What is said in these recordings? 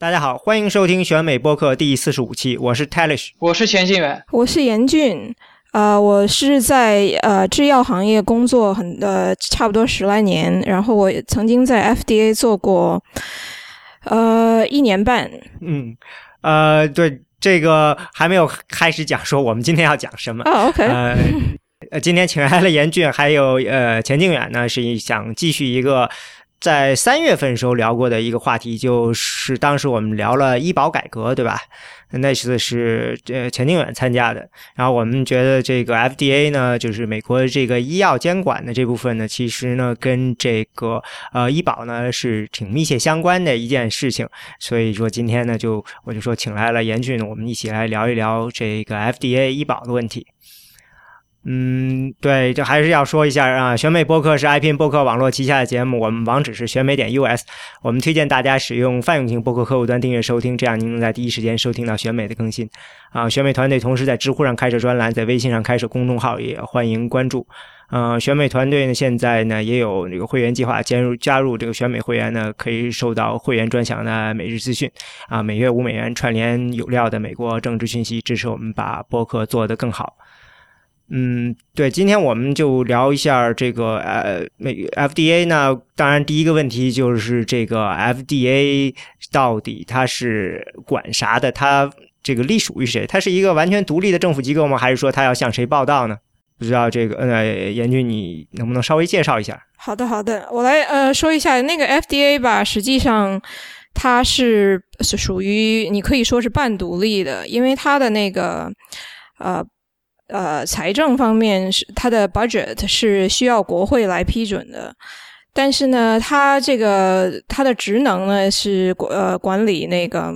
大家好，欢迎收听选美播客第四十五期，我是 Talish，我是钱信远，我是严俊。呃，我是在呃制药行业工作很呃差不多十来年，然后我曾经在 FDA 做过呃一年半。嗯，呃，对，这个还没有开始讲说我们今天要讲什么。哦，OK。呃，呃，今天请来了严俊，还有呃钱静远呢，是想继续一个。在三月份时候聊过的一个话题，就是当时我们聊了医保改革，对吧？那次是呃钱静远参加的。然后我们觉得这个 FDA 呢，就是美国这个医药监管的这部分呢，其实呢跟这个呃医保呢是挺密切相关的一件事情。所以说今天呢，就我就说请来了严俊，我们一起来聊一聊这个 FDA 医保的问题。嗯，对，就还是要说一下啊，选美播客是 iPn 播客网络旗下的节目，我们网址是选美点 US，我们推荐大家使用泛用型播客客户端订阅收听，这样您能在第一时间收听到选美的更新。啊，选美团队同时在知乎上开设专栏，在微信上开设公众号，也欢迎关注。呃，选美团队呢，现在呢也有这个会员计划，加入加入这个选美会员呢，可以收到会员专享的每日资讯，啊，每月五美元串联有料的美国政治讯息，支持我们把播客做得更好。嗯，对，今天我们就聊一下这个呃，美 FDA 呢。当然，第一个问题就是这个 FDA 到底它是管啥的？它这个隶属于谁？它是一个完全独立的政府机构吗？还是说它要向谁报道呢？不知道这个呃，严军，你能不能稍微介绍一下？好的，好的，我来呃说一下那个 FDA 吧。实际上，它是是属于你可以说是半独立的，因为它的那个呃。呃，财政方面是它的 budget 是需要国会来批准的，但是呢，它这个它的职能呢是呃管理那个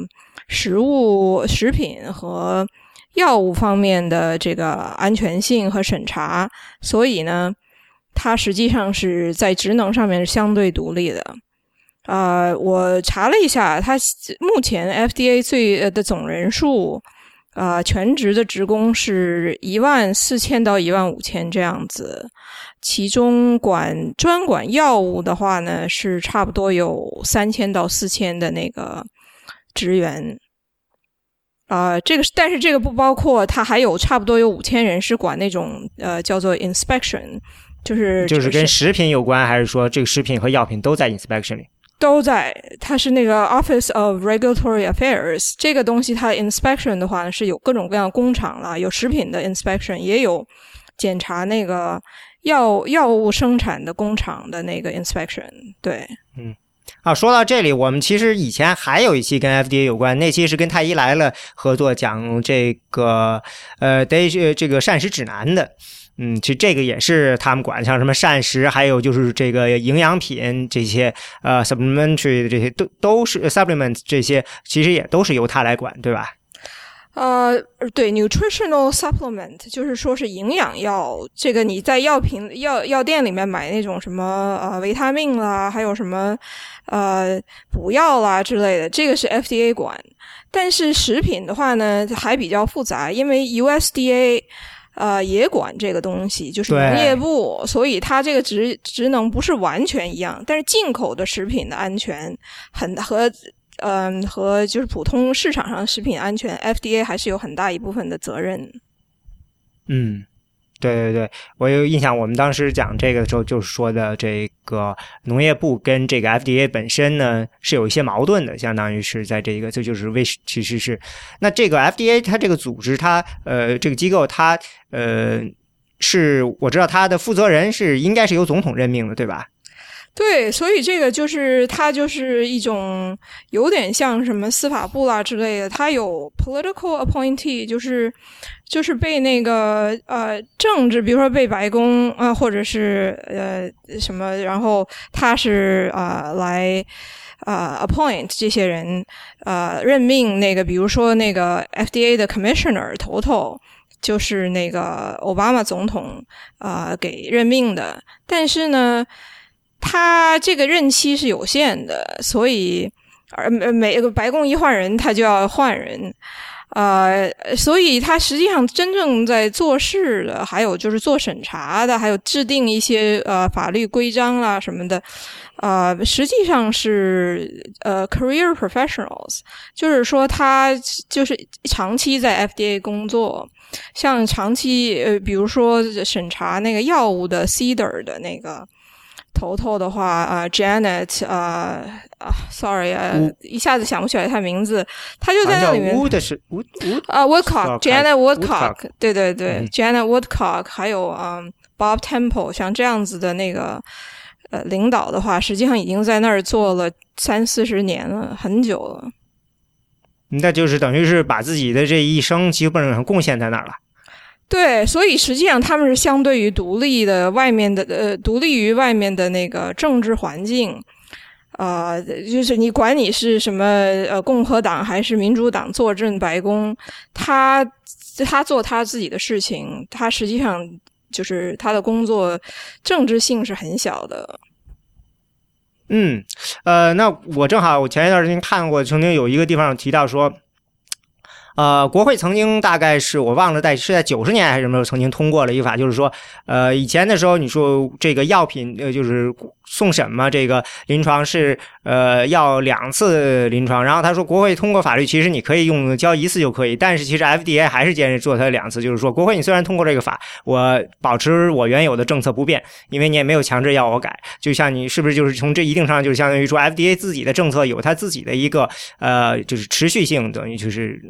食物、食品和药物方面的这个安全性和审查，所以呢，它实际上是在职能上面是相对独立的。啊，我查了一下，它目前 FDA 最呃的总人数。啊，全职的职工是一万四千到一万五千这样子，其中管专管药物的话呢，是差不多有三千到四千的那个职员。啊，这个，但是这个不包括，他还有差不多有五千人是管那种呃叫做 inspection，就是就是跟食品有关，还是说这个食品和药品都在 inspection 里？都在，它是那个 Office of Regulatory Affairs 这个东西，它 inspection 的话是有各种各样工厂了，有食品的 inspection，也有检查那个药药物生产的工厂的那个 inspection。对，嗯，啊，说到这里，我们其实以前还有一期跟 FDA 有关，那期是跟太医来了合作讲这个呃 da 这个膳食指南的。嗯，其实这个也是他们管，像什么膳食，还有就是这个营养品这些，呃，supplementary 这些都都是 supplement 这些，其实也都是由他来管，对吧？呃，对，nutritional supplement 就是说是营养药，这个你在药品药药店里面买那种什么呃维他命啦，还有什么呃补药啦之类的，这个是 FDA 管。但是食品的话呢，还比较复杂，因为 USDA。呃，也管这个东西，就是农业部，所以它这个职职能不是完全一样。但是进口的食品的安全，很和嗯和就是普通市场上食品安全，FDA 还是有很大一部分的责任。嗯。对对对，我有印象，我们当时讲这个的时候，就是说的这个农业部跟这个 FDA 本身呢是有一些矛盾的，相当于是在这个，这就是为其实是那这个 FDA 它这个组织，它呃这个机构，它呃是我知道它的负责人是应该是由总统任命的，对吧？对，所以这个就是它就是一种有点像什么司法部啦之类的，它有 political appointee，就是就是被那个呃政治，比如说被白宫啊，或者是呃什么，然后他是啊来啊 appoint 这些人啊任命那个，比如说那个 FDA 的 commissioner 头头就是那个奥巴马总统啊给任命的，但是呢。他这个任期是有限的，所以而每个白宫一换人，他就要换人。呃，所以他实际上真正在做事的，还有就是做审查的，还有制定一些呃法律规章啦什么的，呃，实际上是呃 career professionals，就是说他就是长期在 FDA 工作，像长期呃，比如说审查那个药物的 Ceder 的那个。头头的话啊，Janet 啊啊，sorry 啊，一下子想不起来他名字，他就在那里面。的是 Wood Wood 啊，Woodcock，Janet Woodcock，对对对，Janet Woodcock，还有啊，Bob Temple，像这样子的那个呃领导的话，实际上已经在那儿做了三四十年了，很久了。那就是等于是把自己的这一生基本上贡献在那儿了。对，所以实际上他们是相对于独立的外面的呃，独立于外面的那个政治环境，啊，就是你管你是什么呃共和党还是民主党坐镇白宫，他他做他自己的事情，他实际上就是他的工作政治性是很小的。嗯，呃，那我正好我前一段时间看过，曾经有一个地方提到说。呃，国会曾经大概是我忘了在是在九十年还是什么时候曾经通过了一法，就是说，呃，以前的时候你说这个药品呃就是送审嘛，这个临床是呃要两次临床，然后他说国会通过法律，其实你可以用交一次就可以，但是其实 FDA 还是坚持做它两次，就是说国会你虽然通过这个法，我保持我原有的政策不变，因为你也没有强制要我改，就像你是不是就是从这一定上就是相当于说 FDA 自己的政策有它自己的一个呃就是持续性，等于就是。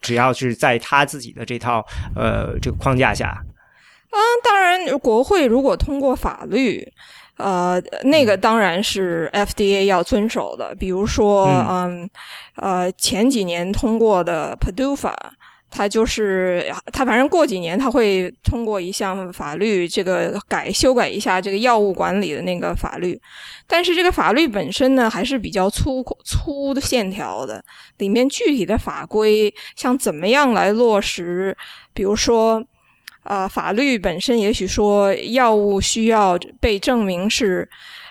只要是在他自己的这套呃这个框架下，啊，当然，国会如果通过法律，呃，那个当然是 FDA 要遵守的。比如说，嗯，呃，前几年通过的 PDUFA。它就是它，反正过几年它会通过一项法律，这个改修改一下这个药物管理的那个法律，但是这个法律本身呢还是比较粗粗的线条的，里面具体的法规像怎么样来落实，比如说啊，法律本身也许说药物需要被证明是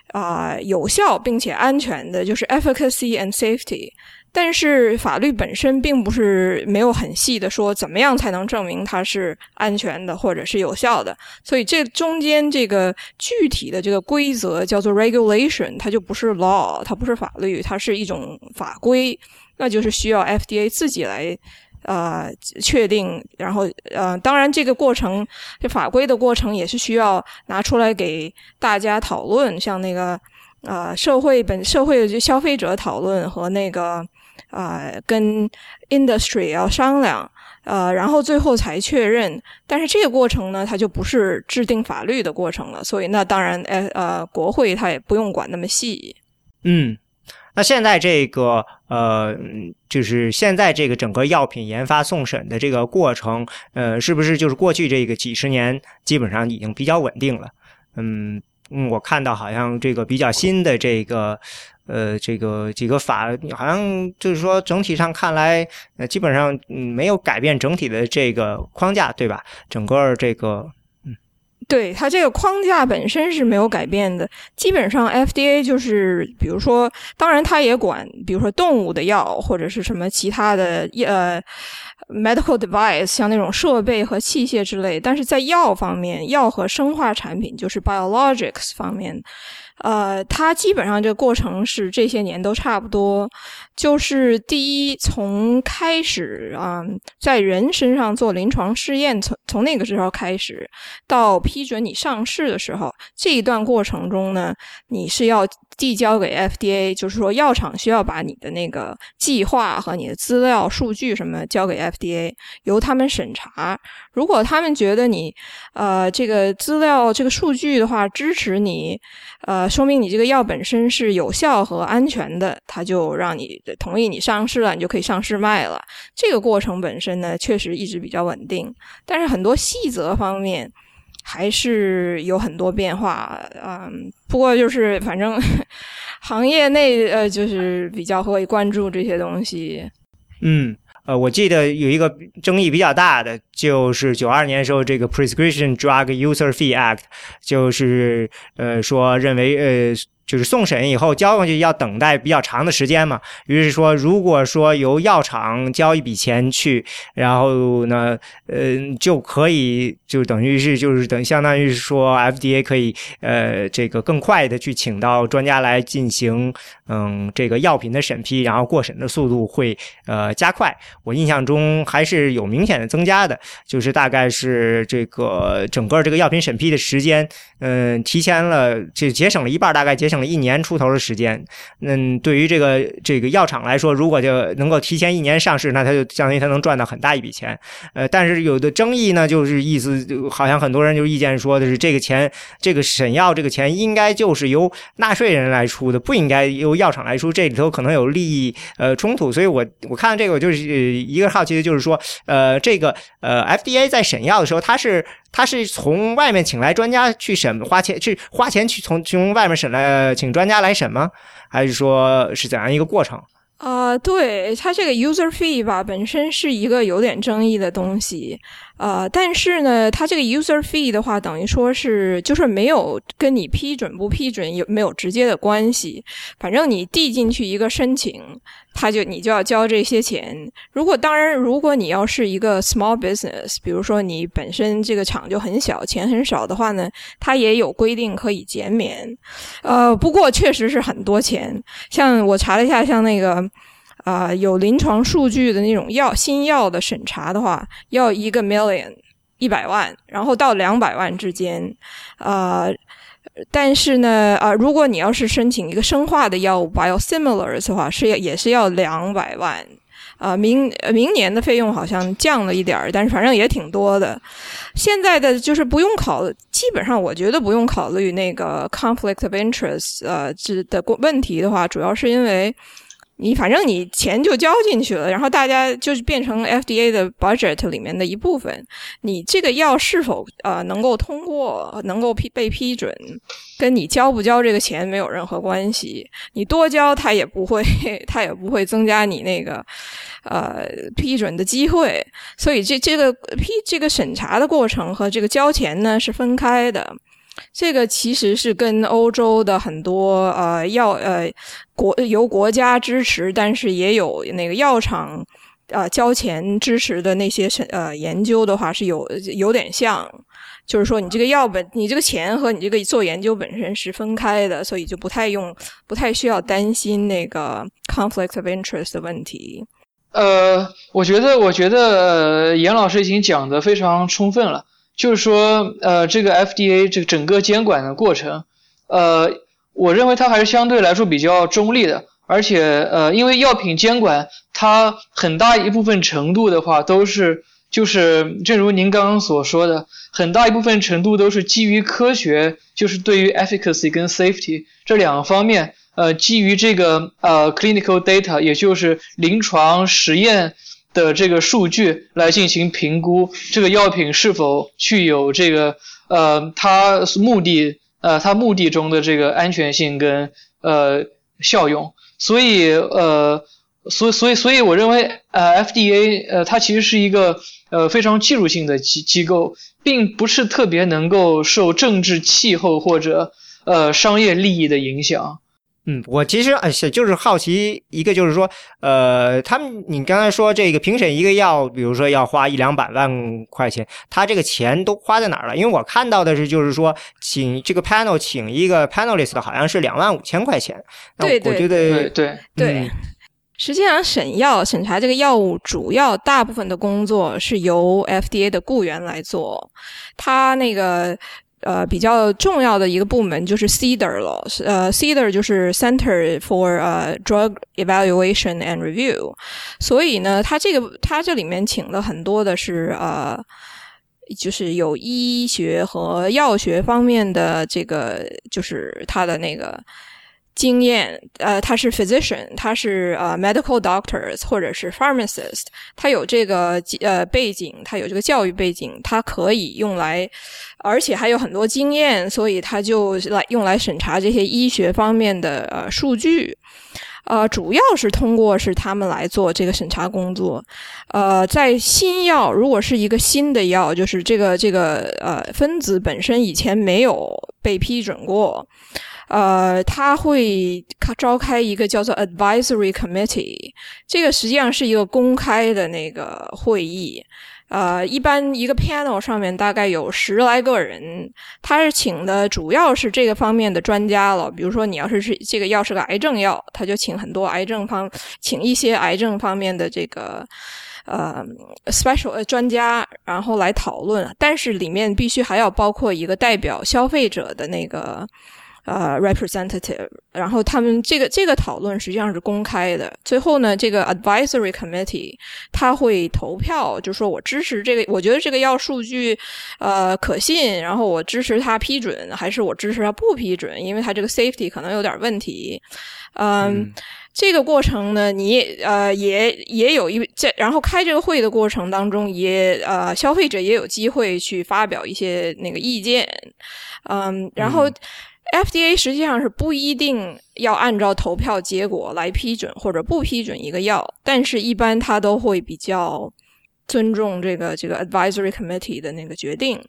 啊有效并且安全的，就是 efficacy and safety。但是法律本身并不是没有很细的说怎么样才能证明它是安全的或者是有效的，所以这中间这个具体的这个规则叫做 regulation，它就不是 law，它不是法律，它是一种法规，那就是需要 FDA 自己来呃确定，然后呃当然这个过程这法规的过程也是需要拿出来给大家讨论，像那个呃社会本社会的消费者讨论和那个。啊，跟 industry 要商量，呃，然后最后才确认。但是这个过程呢，它就不是制定法律的过程了。所以那当然，呃呃，国会它也不用管那么细。嗯，那现在这个呃，就是现在这个整个药品研发送审的这个过程，呃，是不是就是过去这个几十年基本上已经比较稳定了？嗯嗯，我看到好像这个比较新的这个。呃，这个几个法好像就是说，整体上看来，呃，基本上没有改变整体的这个框架，对吧？整个这个，对它这个框架本身是没有改变的。基本上 FDA 就是，比如说，当然它也管，比如说动物的药或者是什么其他的呃 medical device，像那种设备和器械之类。但是在药方面，药和生化产品就是 biologics 方面。呃，它基本上这个过程是这些年都差不多，就是第一从开始啊，在人身上做临床试验，从从那个时候开始到批准你上市的时候，这一段过程中呢，你是要。递交给 FDA，就是说药厂需要把你的那个计划和你的资料、数据什么交给 FDA，由他们审查。如果他们觉得你呃这个资料、这个数据的话支持你，呃说明你这个药本身是有效和安全的，他就让你同意你上市了，你就可以上市卖了。这个过程本身呢，确实一直比较稳定，但是很多细则方面。还是有很多变化，嗯，不过就是反正行业内呃，就是比较会关注这些东西。嗯，呃，我记得有一个争议比较大的，就是九二年时候这个 Prescription Drug User Fee Act，就是呃说认为呃。就是送审以后交过去要等待比较长的时间嘛，于是说，如果说由药厂交一笔钱去，然后呢，呃，就可以就等于是就是等相当于是说 FDA 可以呃这个更快的去请到专家来进行嗯这个药品的审批，然后过审的速度会呃加快。我印象中还是有明显的增加的，就是大概是这个整个这个药品审批的时间，嗯，提前了就节省了一半，大概节省。了一年出头的时间，嗯，对于这个这个药厂来说，如果就能够提前一年上市，那他就相当于他能赚到很大一笔钱。呃，但是有的争议呢，就是意思好像很多人就意见说的是，这个钱，这个审药这个钱应该就是由纳税人来出的，不应该由药厂来出，这里头可能有利益呃冲突。所以我我看这个，我就是一个好奇的，就是说，呃，这个呃 FDA 在审药的时候，他是。他是从外面请来专家去审，花钱去花钱去从从外面审来请专家来审吗？还是说是怎样一个过程？啊，对它这个 user fee 吧，本身是一个有点争议的东西。呃，但是呢，它这个 user fee 的话，等于说是就是没有跟你批准不批准有没有直接的关系。反正你递进去一个申请，他就你就要交这些钱。如果当然，如果你要是一个 small business，比如说你本身这个厂就很小，钱很少的话呢，它也有规定可以减免。呃，不过确实是很多钱。像我查了一下，像那个。啊，有临床数据的那种药新药的审查的话，要一个 million 一百万，然后到两百万之间。啊，但是呢，啊，如果你要是申请一个生化的药物 biosimilars 的话，是也是要两百万。啊，明明年的费用好像降了一点儿，但是反正也挺多的。现在的就是不用考，基本上我觉得不用考虑那个 conflict of interest 呃这的问题的话，主要是因为。你反正你钱就交进去了，然后大家就是变成 FDA 的 budget 里面的一部分。你这个药是否呃能够通过，能够批被批准，跟你交不交这个钱没有任何关系。你多交，他也不会，他也不会增加你那个呃批准的机会。所以这这个批这个审查的过程和这个交钱呢是分开的。这个其实是跟欧洲的很多呃药呃国由国家支持，但是也有那个药厂呃交钱支持的那些呃研究的话是有有点像，就是说你这个药本你这个钱和你这个做研究本身是分开的，所以就不太用不太需要担心那个 conflict of interest 的问题。呃，我觉得我觉得严老师已经讲的非常充分了。就是说，呃，这个 FDA 这个整个监管的过程，呃，我认为它还是相对来说比较中立的，而且，呃，因为药品监管它很大一部分程度的话，都是就是正如您刚刚所说的，很大一部分程度都是基于科学，就是对于 efficacy 跟 safety 这两个方面，呃，基于这个呃 clinical data，也就是临床实验。的这个数据来进行评估，这个药品是否具有这个呃，它目的呃，它目的中的这个安全性跟呃效用。所以呃，所所以所以我认为呃，FDA 呃，它其实是一个呃非常技术性的机机构，并不是特别能够受政治气候或者呃商业利益的影响。嗯，我其实哎是就是好奇一个，就是说，呃，他们你刚才说这个评审一个药，比如说要花一两百万块钱，他这个钱都花在哪儿了？因为我看到的是，就是说，请这个 panel 请一个 panelist 好像是两万五千块钱。对对对对对。实际上，审药审查这个药物，主要大部分的工作是由 FDA 的雇员来做，他那个。呃，比较重要的一个部门就是 CEDAR 了，呃，CEDAR 就是 Center for 呃 Drug Evaluation and Review，所以呢，它这个它这里面请了很多的是呃，就是有医学和药学方面的这个，就是他的那个。经验，呃，他是 physician，他是呃 medical doctors 或者是 pharmacist，他有这个呃背景，他有这个教育背景，他可以用来，而且还有很多经验，所以他就来用来审查这些医学方面的呃数据。呃，主要是通过是他们来做这个审查工作。呃，在新药如果是一个新的药，就是这个这个呃分子本身以前没有被批准过，呃，他会召开一个叫做 advisory committee，这个实际上是一个公开的那个会议。呃，一般一个 panel 上面大概有十来个人，他是请的主要是这个方面的专家了。比如说，你要是是这个药是个癌症药，他就请很多癌症方，请一些癌症方面的这个呃 special 呃专家，然后来讨论。但是里面必须还要包括一个代表消费者的那个。呃，representative，然后他们这个这个讨论实际上是公开的。最后呢，这个 advisory committee 他会投票，就说我支持这个，我觉得这个要数据呃可信，然后我支持他批准，还是我支持他不批准，因为他这个 safety 可能有点问题。嗯，这个过程呢，你呃也也有一这，然后开这个会的过程当中，也呃消费者也有机会去发表一些那个意见。嗯，然后。FDA 实际上是不一定要按照投票结果来批准或者不批准一个药，但是一般他都会比较尊重这个这个 advisory committee 的那个决定。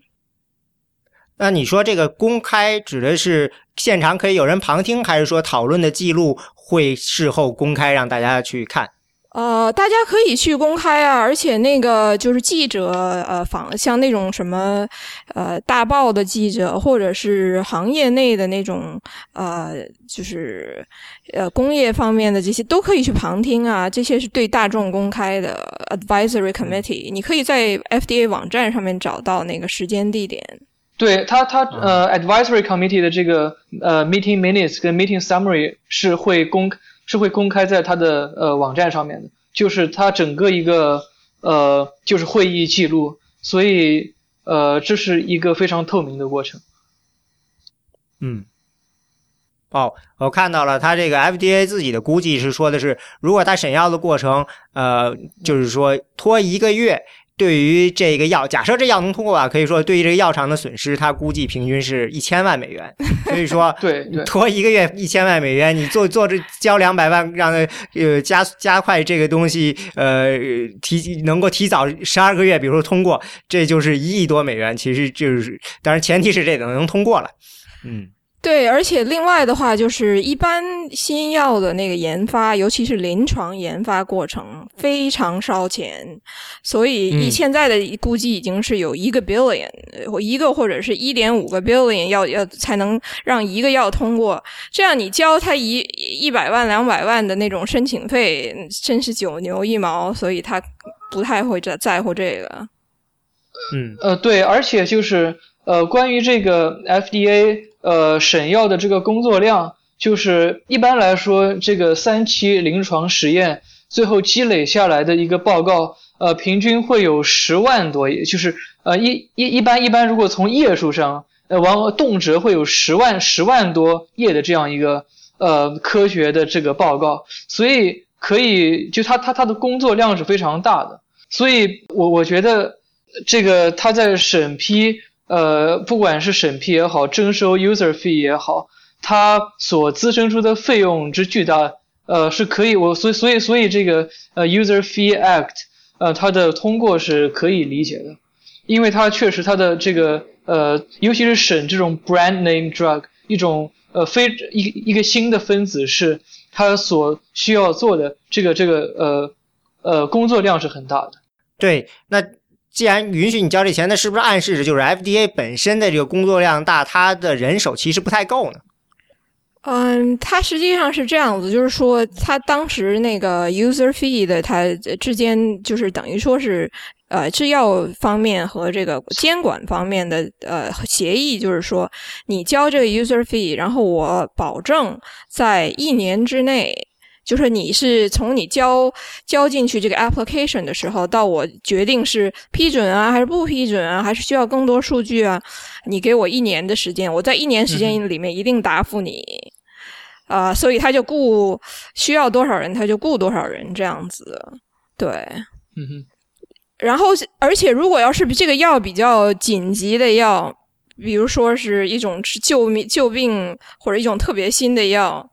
那你说这个公开指的是现场可以有人旁听，还是说讨论的记录会事后公开让大家去看？呃，大家可以去公开啊，而且那个就是记者，呃，访像那种什么，呃，大报的记者，或者是行业内的那种，呃，就是呃工业方面的这些，都可以去旁听啊。这些是对大众公开的 advisory committee，你可以在 FDA 网站上面找到那个时间地点。对他，他呃 advisory committee 的这个呃 meeting minutes 跟 meeting summary 是会公。是会公开在他的呃网站上面的，就是他整个一个呃就是会议记录，所以呃这是一个非常透明的过程。嗯，哦，我看到了，他这个 FDA 自己的估计是说的是，如果他审药的过程呃就是说拖一个月。对于这个药，假设这药能通过吧，可以说对于这个药厂的损失，它估计平均是一千万美元。所以说，对，拖一个月一千万美元，你做做这交两百万，让呃加加快这个东西，呃提能够提早十二个月，比如说通过，这就是一亿多美元。其实就是，当然前提是这个能通过了，嗯。对，而且另外的话，就是一般新药的那个研发，尤其是临床研发过程非常烧钱，所以以现在的估计已经是有一个 billion，一个或者是一点五个 billion 要要才能让一个药通过。这样你交他一一百万两百万的那种申请费，真是九牛一毛，所以他不太会在在乎这个。嗯，呃，对，而且就是呃，关于这个 FDA。呃，审药的这个工作量，就是一般来说，这个三期临床实验最后积累下来的一个报告，呃，平均会有十万多页，就是呃一一一般一般，如果从页数上，呃，往动辄会有十万十万多页的这样一个呃科学的这个报告，所以可以就他他他的工作量是非常大的，所以我我觉得这个他在审批。呃，不管是审批也好，征收 user fee 也好，它所滋生出的费用之巨大，呃，是可以我所以所以所以这个呃 user fee act，呃，它的通过是可以理解的，因为它确实它的这个呃，尤其是审这种 brand name drug 一种呃非一一个新的分子是它所需要做的这个这个呃呃工作量是很大的。对，那。既然允许你交这钱，那是不是暗示着就是 FDA 本身的这个工作量大，它的人手其实不太够呢？嗯，它实际上是这样子，就是说，它当时那个 user fee 的它之间，就是等于说是呃制药方面和这个监管方面的呃协议，就是说你交这个 user fee，然后我保证在一年之内。就是你是从你交交进去这个 application 的时候，到我决定是批准啊，还是不批准啊，还是需要更多数据啊？你给我一年的时间，我在一年时间里面一定答复你。啊，所以他就雇需要多少人，他就雇多少人这样子。对，嗯哼。然后，而且如果要是这个药比较紧急的药，比如说是一种救命救病或者一种特别新的药。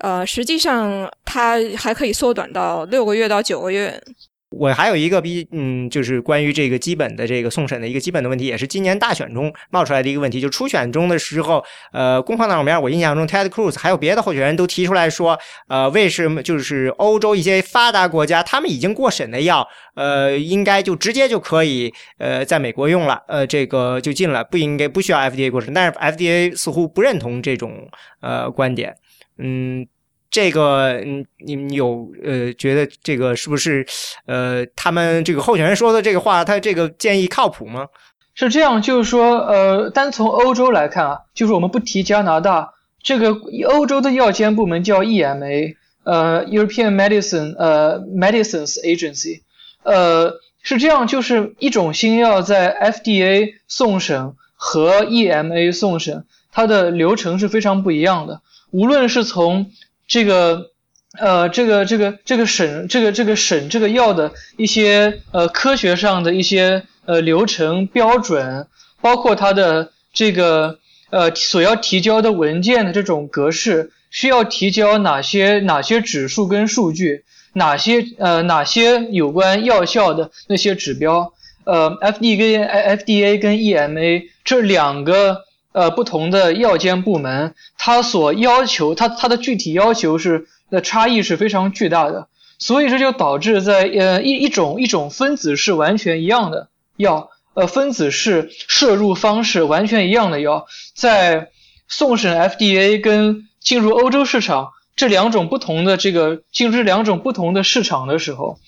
呃，实际上它还可以缩短到六个月到九个月。我还有一个比嗯，就是关于这个基本的这个送审的一个基本的问题，也是今年大选中冒出来的一个问题。就初选中的时候，呃，攻防两面，我印象中 Ted Cruz 还有别的候选人都提出来说，呃，为什么就是欧洲一些发达国家，他们已经过审的药，呃，应该就直接就可以呃在美国用了，呃，这个就进了，不应该不需要 FDA 过审。但是 FDA 似乎不认同这种呃观点，嗯。这个，嗯，你有呃觉得这个是不是呃他们这个候选人说的这个话，他这个建议靠谱吗？是这样，就是说，呃，单从欧洲来看啊，就是我们不提加拿大，这个欧洲的药监部门叫 EMA，呃，European Medicine，呃，Medicines Agency，呃，是这样，就是一种新药在 FDA 送审和 EMA 送审，它的流程是非常不一样的，无论是从这个，呃，这个这个这个审这个这个审这个药的一些呃科学上的一些呃流程标准，包括它的这个呃所要提交的文件的这种格式，需要提交哪些哪些指数跟数据，哪些呃哪些有关药效的那些指标，呃，F D 跟 F D A 跟 E M A 这两个。呃，不同的药监部门，它所要求，它它的具体要求是的差异是非常巨大的，所以这就导致在呃一一种一种分子是完全一样的药，呃分子是摄入方式完全一样的药，在送审 FDA 跟进入欧洲市场这两种不同的这个进入这两种不同的市场的时候，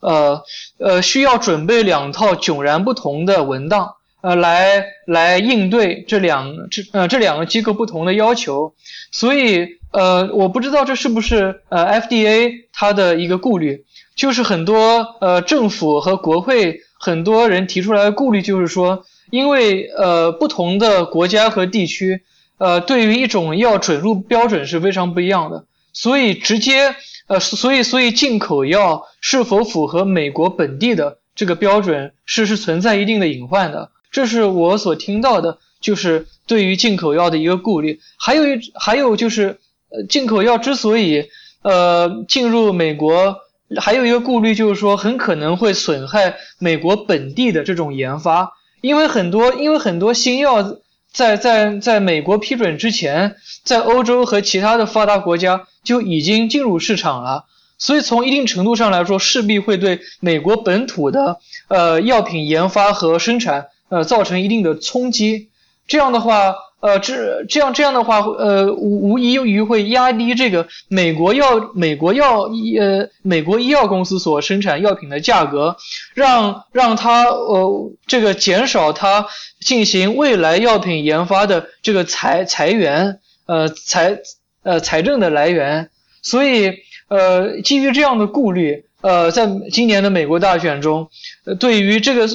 呃呃需要准备两套迥然不同的文档。呃，来来应对这两这呃这两个机构不同的要求，所以呃我不知道这是不是呃 FDA 它的一个顾虑，就是很多呃政府和国会很多人提出来的顾虑就是说，因为呃不同的国家和地区呃对于一种药准入标准是非常不一样的，所以直接呃所以所以进口药是否符合美国本地的这个标准是是存在一定的隐患的。这是我所听到的，就是对于进口药的一个顾虑。还有一，还有就是，呃，进口药之所以呃进入美国，还有一个顾虑就是说，很可能会损害美国本地的这种研发，因为很多，因为很多新药在在在美国批准之前，在欧洲和其他的发达国家就已经进入市场了，所以从一定程度上来说，势必会对美国本土的呃药品研发和生产。呃，造成一定的冲击，这样的话，呃，这这样这样的话，呃，无无疑于会压低这个美国药美国药医呃美国医药公司所生产药品的价格，让让它呃这个减少它进行未来药品研发的这个财财源呃财呃财政的来源，所以呃基于这样的顾虑，呃，在今年的美国大选中，对于这个。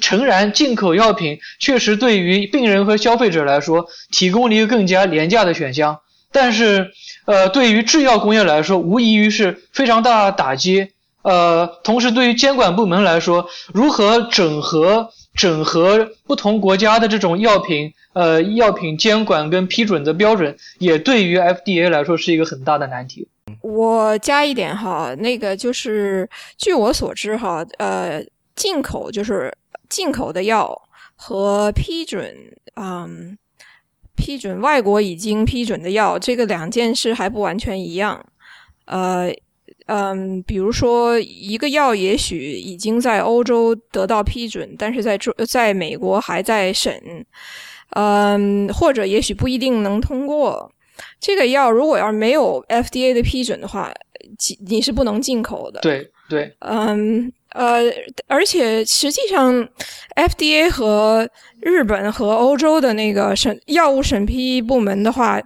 诚然，进口药品确实对于病人和消费者来说提供了一个更加廉价的选项，但是，呃，对于制药工业来说，无疑于是非常大的打击。呃，同时对于监管部门来说，如何整合整合不同国家的这种药品，呃，药品监管跟批准的标准，也对于 FDA 来说是一个很大的难题。我加一点哈，那个就是据我所知哈，呃，进口就是。进口的药和批准，嗯，批准外国已经批准的药，这个两件事还不完全一样。呃，嗯，比如说一个药也许已经在欧洲得到批准，但是在中在美国还在审，嗯，或者也许不一定能通过。这个药如果要是没有 FDA 的批准的话，你是不能进口的。对对，嗯。呃，而且实际上，FDA 和日本和欧洲的那个审药物审批部门的话，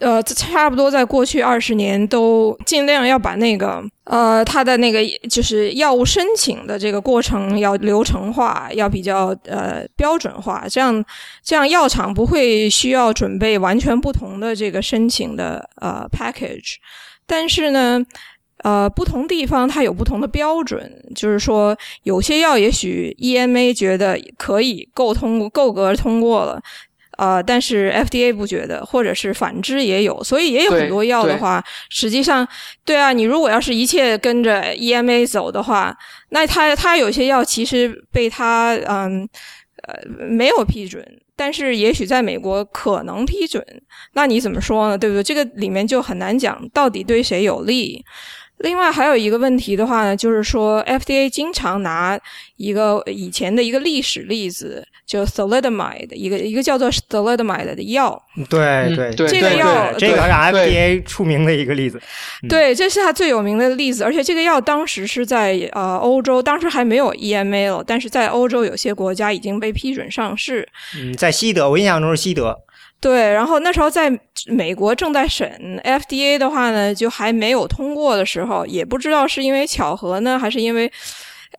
呃，差不多在过去二十年都尽量要把那个呃，它的那个就是药物申请的这个过程要流程化，要比较呃标准化，这样这样药厂不会需要准备完全不同的这个申请的呃 package，但是呢。呃，不同地方它有不同的标准，就是说，有些药也许 EMA 觉得可以够通过够格通过了，呃，但是 FDA 不觉得，或者是反之也有，所以也有很多药的话，实际上，对啊，你如果要是一切跟着 EMA 走的话，那它它有些药其实被它嗯呃没有批准，但是也许在美国可能批准，那你怎么说呢？对不对？这个里面就很难讲到底对谁有利。另外还有一个问题的话呢，就是说 FDA 经常拿一个以前的一个历史例子，就 Thalidomide 一个一个叫做 Thalidomide 的药。对对对，这个药这个是 FDA 出名的一个例子。对，这是它最有名的例子，而且这个药当时是在呃欧洲，当时还没有 EMA 了，但是在欧洲有些国家已经被批准上市。嗯，在西德，我印象中是西德。对，然后那时候在美国正在审 FDA 的话呢，就还没有通过的时候，也不知道是因为巧合呢，还是因为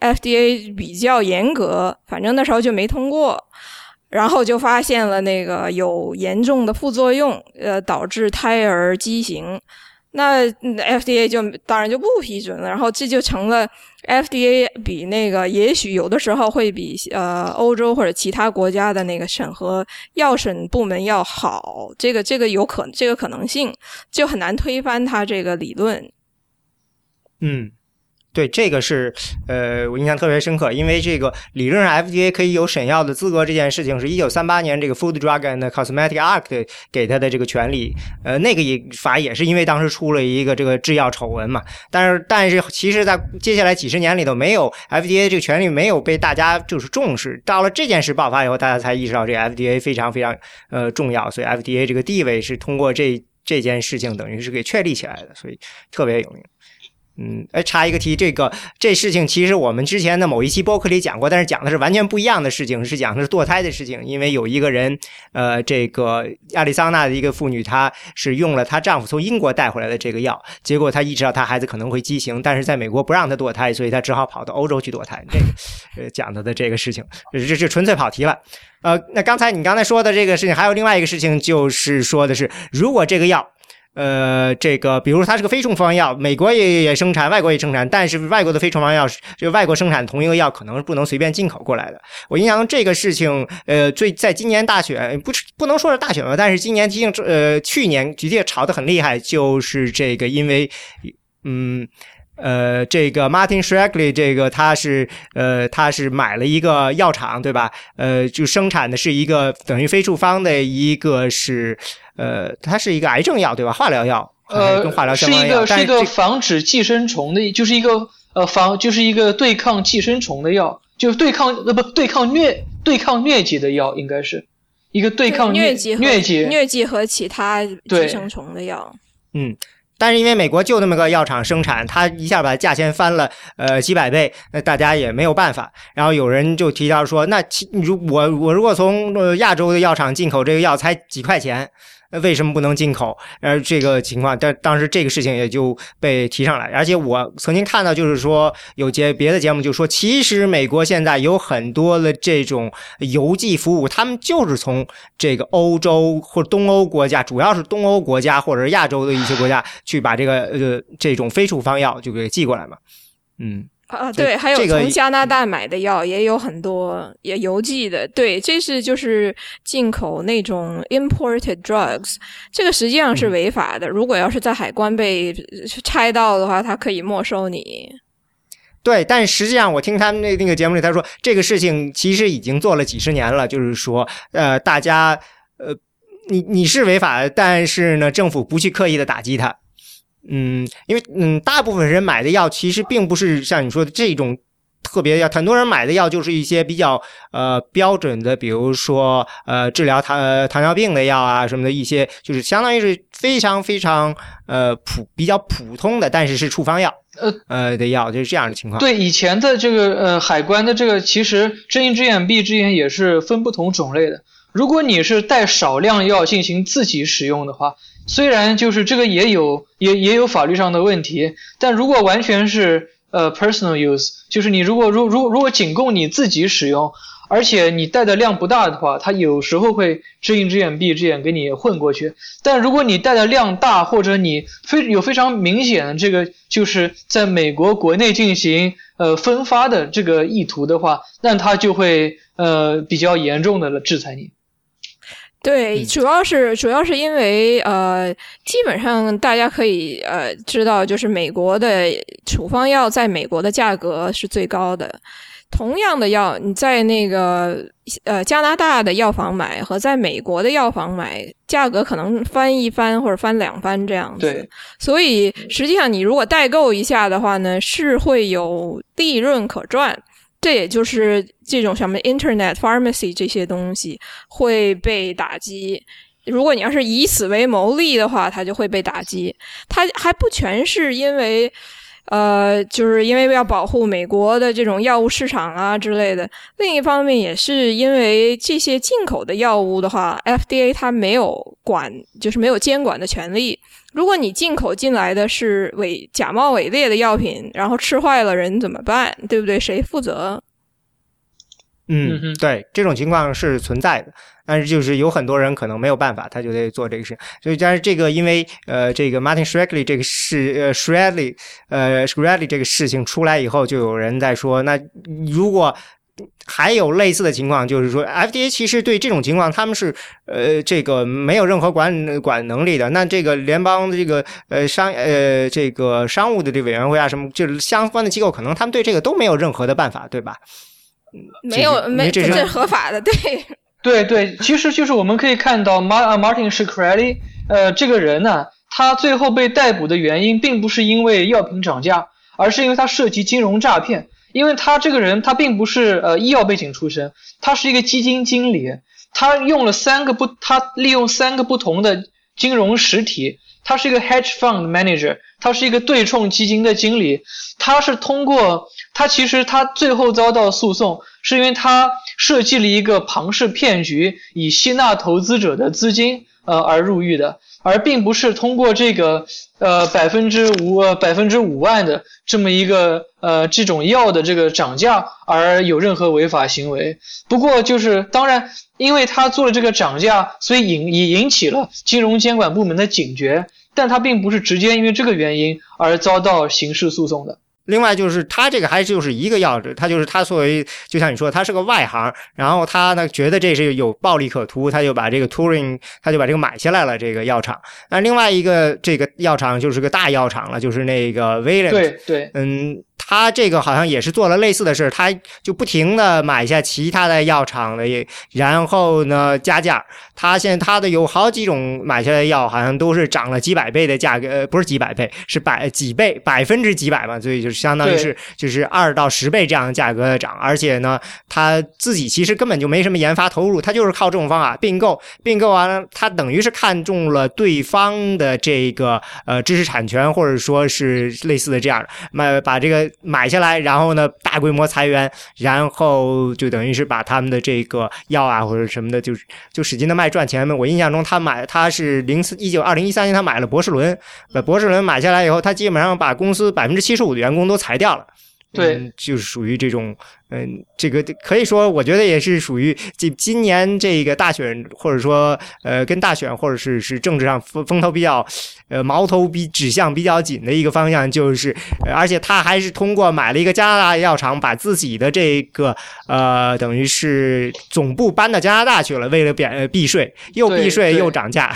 FDA 比较严格，反正那时候就没通过，然后就发现了那个有严重的副作用，呃，导致胎儿畸形。那 FDA 就当然就不批准了，然后这就成了 FDA 比那个也许有的时候会比呃欧洲或者其他国家的那个审核药审部门要好，这个这个有可这个可能性就很难推翻他这个理论。嗯。对，这个是，呃，我印象特别深刻，因为这个理论上 FDA 可以有审药的资格这件事情，是一九三八年这个 Food Drug and Cosmetic Act 给他的这个权利。呃，那个也法也是因为当时出了一个这个制药丑闻嘛。但是，但是其实，在接下来几十年里头，没有 FDA 这个权利没有被大家就是重视。到了这件事爆发以后，大家才意识到这 FDA 非常非常呃重要，所以 FDA 这个地位是通过这这件事情等于是给确立起来的，所以特别有名。嗯，哎，插一个题，这个这事情其实我们之前的某一期播客里讲过，但是讲的是完全不一样的事情，是讲的是堕胎的事情。因为有一个人，呃，这个亚利桑那的一个妇女，她是用了她丈夫从英国带回来的这个药，结果她意识到她孩子可能会畸形，但是在美国不让她堕胎，所以她只好跑到欧洲去堕胎。这个呃讲的的这个事情，这这纯粹跑题了。呃，那刚才你刚才说的这个事情，还有另外一个事情，就是说的是，如果这个药。呃，这个比如它是个非处方药，美国也也生产，外国也生产，但是外国的非处方药，是就外国生产同一个药，可能不能随便进口过来的。我印象中这个事情，呃，最在今年大选不是不能说是大选吧，但是今年毕竟呃去年的确炒得很厉害，就是这个因为嗯。呃，这个 Martin Shkreli 这个他是呃他是买了一个药厂，对吧？呃，就生产的是一个等于非处方的一个是呃，它是一个癌症药，对吧？化疗药，呃，跟化疗相关的药，是一个是一个防止寄生虫的，就是一个呃防就是一个对抗寄生虫的药，就是对抗呃不对抗疟对抗疟疾的药，应该是一个对抗疟疾疟疾疟疾和其他寄生虫的药，嗯。但是因为美国就那么个药厂生产，它一下把价钱翻了呃几百倍，那大家也没有办法。然后有人就提到说，那其如我我如果从亚洲的药厂进口这个药才几块钱。那为什么不能进口？呃，这个情况，但当时这个事情也就被提上来。而且我曾经看到，就是说有节别的节目就说，其实美国现在有很多的这种邮寄服务，他们就是从这个欧洲或东欧国家，主要是东欧国家或者亚洲的一些国家去把这个呃这种非处方药就给寄过来嘛。嗯。啊，对，还有从加拿大买的药也有很多，也邮寄的。对，这是就是进口那种 imported drugs，这个实际上是违法的。如果要是在海关被拆到的话，他可以没收你。对，但实际上我听他们那那个节目里，他说这个事情其实已经做了几十年了，就是说，呃，大家，呃，你你是违法的，但是呢，政府不去刻意的打击他。嗯，因为嗯，大部分人买的药其实并不是像你说的这种特别药，很多人买的药就是一些比较呃标准的，比如说呃治疗糖糖尿病的药啊什么的一些，就是相当于是非常非常呃普比较普通的，但是是处方药呃呃的药，就是这样的情况。对，以前的这个呃海关的这个其实睁一只眼闭一只眼也是分不同种类的。如果你是带少量药进行自己使用的话。虽然就是这个也有也也有法律上的问题，但如果完全是呃 personal use，就是你如果如如如果仅供你自己使用，而且你带的量不大的话，它有时候会睁一只眼闭一只眼给你混过去。但如果你带的量大，或者你非有非常明显的这个就是在美国国内进行呃分发的这个意图的话，那他就会呃比较严重的制裁你。对，主要是主要是因为呃，基本上大家可以呃知道，就是美国的处方药在美国的价格是最高的。同样的药，你在那个呃加拿大的药房买和在美国的药房买，价格可能翻一番或者翻两番这样子。对，所以实际上你如果代购一下的话呢，是会有利润可赚。这也就是这种什么 Internet Pharmacy 这些东西会被打击。如果你要是以此为牟利的话，它就会被打击。它还不全是因为。呃，就是因为要保护美国的这种药物市场啊之类的。另一方面，也是因为这些进口的药物的话，FDA 它没有管，就是没有监管的权利。如果你进口进来的是伪假冒伪劣的药品，然后吃坏了人怎么办？对不对？谁负责？嗯，嗯对，这种情况是存在的。但是就是有很多人可能没有办法，他就得做这个事。所以，但是这个因为呃，这个 Martin Shkreli 这个事呃 Shkreli 呃 Shkreli 这个事情出来以后，就有人在说，那如果还有类似的情况，就是说 FDA 其实对这种情况他们是呃这个没有任何管管能力的。那这个联邦的这个呃商呃这个商务的这委员会啊什么，就是相关的机构，可能他们对这个都没有任何的办法，对吧？没有，没这是合法的，对。对对，其实就是我们可以看到，Martin Martin Shkreli，呃，这个人呢，他最后被逮捕的原因，并不是因为药品涨价，而是因为他涉及金融诈骗。因为他这个人，他并不是呃医药背景出身，他是一个基金经理，他用了三个不，他利用三个不同的金融实体，他是一个 hedge fund manager，他是一个对冲基金的经理，他是通过他其实他最后遭到诉讼，是因为他。设计了一个庞氏骗局，以吸纳投资者的资金，呃，而入狱的，而并不是通过这个，呃，百分之五百分之五万的这么一个，呃，这种药的这个涨价而有任何违法行为。不过，就是当然，因为他做了这个涨价，所以引引引起了金融监管部门的警觉，但他并不是直接因为这个原因而遭到刑事诉讼的。另外就是他这个还就是一个药，他就是他作为就像你说，他是个外行，然后他呢觉得这是有暴利可图，他就把这个 Turing 他就把这个买下来了。这个药厂，那另外一个这个药厂就是个大药厂了，就是那个 v a l e n 对对，嗯。他这个好像也是做了类似的事他就不停的买下其他的药厂的，然后呢加价。他现在他的有好几种买下来的药，好像都是涨了几百倍的价格，呃，不是几百倍，是百几倍，百分之几百嘛，所以就相当于是就是二到十倍这样的价格的涨。而且呢，他自己其实根本就没什么研发投入，他就是靠这种方法并购，并购完了，他等于是看中了对方的这个呃知识产权，或者说是类似的这样买把这个。买下来，然后呢，大规模裁员，然后就等于是把他们的这个药啊或者什么的，就就使劲的卖赚钱嘛。我印象中，他买他是零四一九二零一三年他买了博士伦，把博士伦买下来以后，他基本上把公司百分之七十五的员工都裁掉了。对，就是属于这种。嗯，这个可以说，我觉得也是属于今今年这个大选，或者说呃，跟大选或者是是政治上风风头比较，呃，矛头比指向比较紧的一个方向，就是，而且他还是通过买了一个加拿大药厂，把自己的这个呃，等于是总部搬到加拿大去了，为了避避税，又避税又涨价，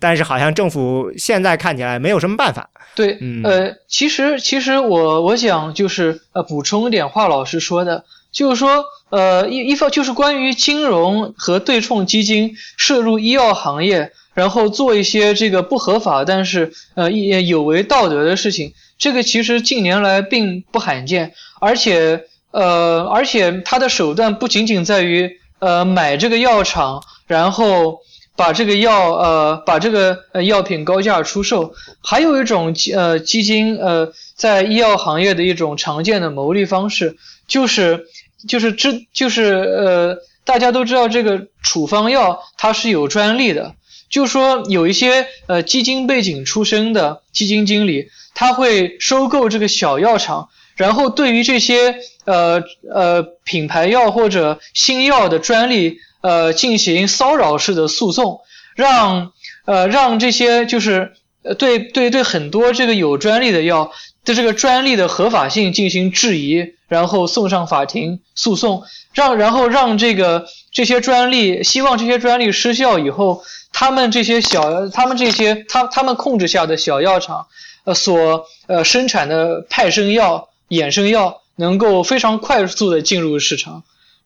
但是好像政府现在看起来没有什么办法。对，呃，其实其实我我想就是呃，补充一点华老师说的。就是说，呃，一一方就是关于金融和对冲基金涉入医药行业，然后做一些这个不合法但是呃也有违道德的事情，这个其实近年来并不罕见，而且呃而且他的手段不仅仅在于呃买这个药厂，然后把这个药呃把这个药品高价出售，还有一种呃基金呃在医药行业的一种常见的牟利方式就是。就是知就是呃，大家都知道这个处方药它是有专利的，就说有一些呃基金背景出身的基金经理，他会收购这个小药厂，然后对于这些呃呃品牌药或者新药的专利呃进行骚扰式的诉讼，让呃让这些就是呃对对对很多这个有专利的药的这个专利的合法性进行质疑。然后送上法庭诉讼，让然后让这个这些专利，希望这些专利失效以后，他们这些小，他们这些他他们控制下的小药厂，呃，所呃生产的派生药、衍生药能够非常快速的进入市场。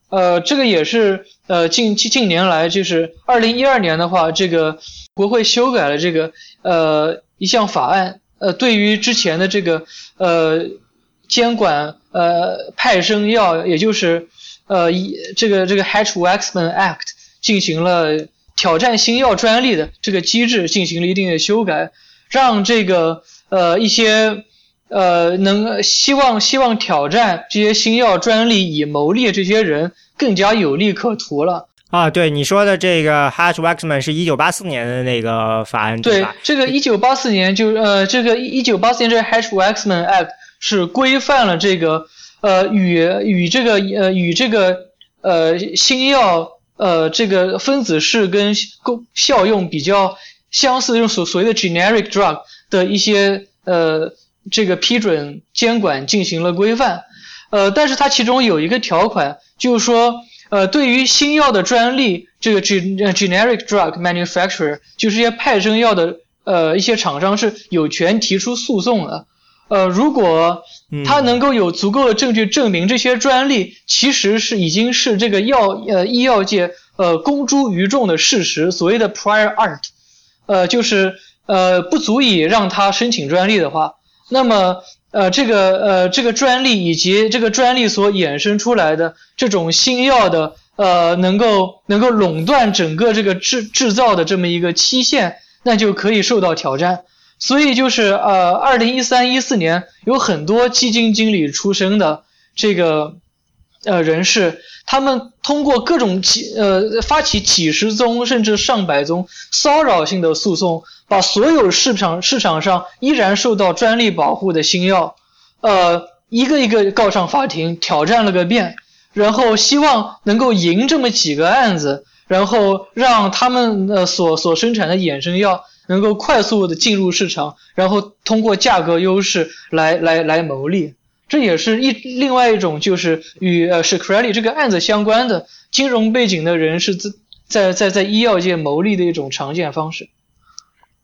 呃，这个也是呃近近近年来，就是二零一二年的话，这个国会修改了这个呃一项法案，呃，对于之前的这个呃监管呃派生药，也就是呃一这个这个 Hatch-Waxman Act 进行了挑战新药专利的这个机制进行了一定的修改，让这个呃一些。呃，能希望希望挑战这些新药专利以牟利的这些人更加有利可图了啊！对你说的这个 Hatch-Waxman 是一九八四年的那个法案对这个一九八四年就呃，这个一九八四年这个 Hatch-Waxman Act 是规范了这个呃与与这个呃与这个呃新药呃这个分子式跟效用比较相似，用所所谓的 generic drug 的一些呃。这个批准监管进行了规范，呃，但是它其中有一个条款，就是说，呃，对于新药的专利，这个 generic drug manufacturer，就是一些派生药的呃一些厂商是有权提出诉讼的，呃，如果他能够有足够的证据证明这些专利其实是已经是这个药呃医药界呃公诸于众的事实，所谓的 prior art，呃，就是呃不足以让他申请专利的话。那么，呃，这个呃，这个专利以及这个专利所衍生出来的这种新药的，呃，能够能够垄断整个这个制制造的这么一个期限，那就可以受到挑战。所以就是呃，二零一三一四年有很多基金经理出身的这个呃人士，他们通过各种几呃发起几十宗甚至上百宗骚扰性的诉讼。把所有市场市场上依然受到专利保护的新药，呃，一个一个告上法庭，挑战了个遍，然后希望能够赢这么几个案子，然后让他们呃所所生产的衍生药能够快速的进入市场，然后通过价格优势来来来牟利。这也是一另外一种就是与呃是 c r e d i 这个案子相关的金融背景的人是在在在在医药界牟利的一种常见方式。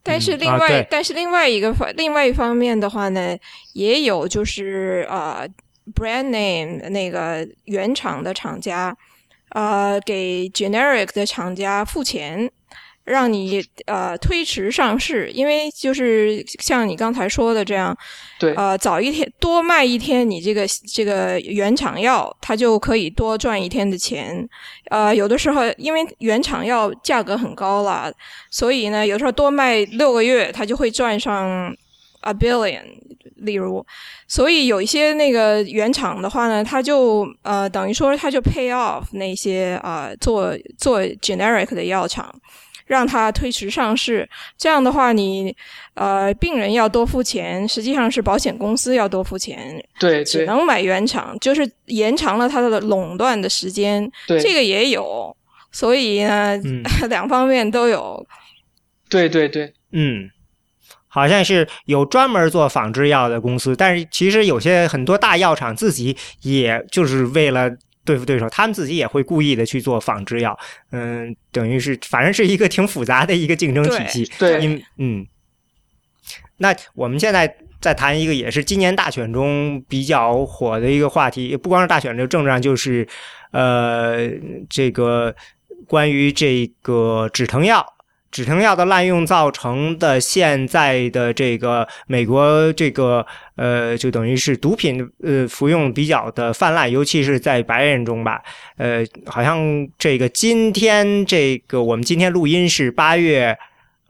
但是另外，但是另外一个方，另外一方面的话呢，也有就是呃，brand name 那个原厂的厂家，呃，给 generic 的厂家付钱。让你呃推迟上市，因为就是像你刚才说的这样，对，呃早一天多卖一天，你这个这个原厂药它就可以多赚一天的钱。呃，有的时候因为原厂药价格很高了，所以呢，有时候多卖六个月，它就会赚上 a billion。例如，所以有一些那个原厂的话呢，它就呃等于说它就 pay off 那些啊做做 generic 的药厂。让它推迟上市，这样的话，你呃，病人要多付钱，实际上是保险公司要多付钱。对，只能买原厂，就是延长了它的垄断的时间。对，这个也有，所以呢，两方面都有。对对对，嗯，好像是有专门做仿制药的公司，但是其实有些很多大药厂自己也就是为了。对付对手，他们自己也会故意的去做仿制药，嗯，等于是反正是一个挺复杂的一个竞争体系。对，因嗯，那我们现在再谈一个，也是今年大选中比较火的一个话题，不光是大选，这政治上就是呃，这个关于这个止疼药。止疼药的滥用造成的现在的这个美国这个呃，就等于是毒品呃服用比较的泛滥，尤其是在白人中吧。呃，好像这个今天这个我们今天录音是八月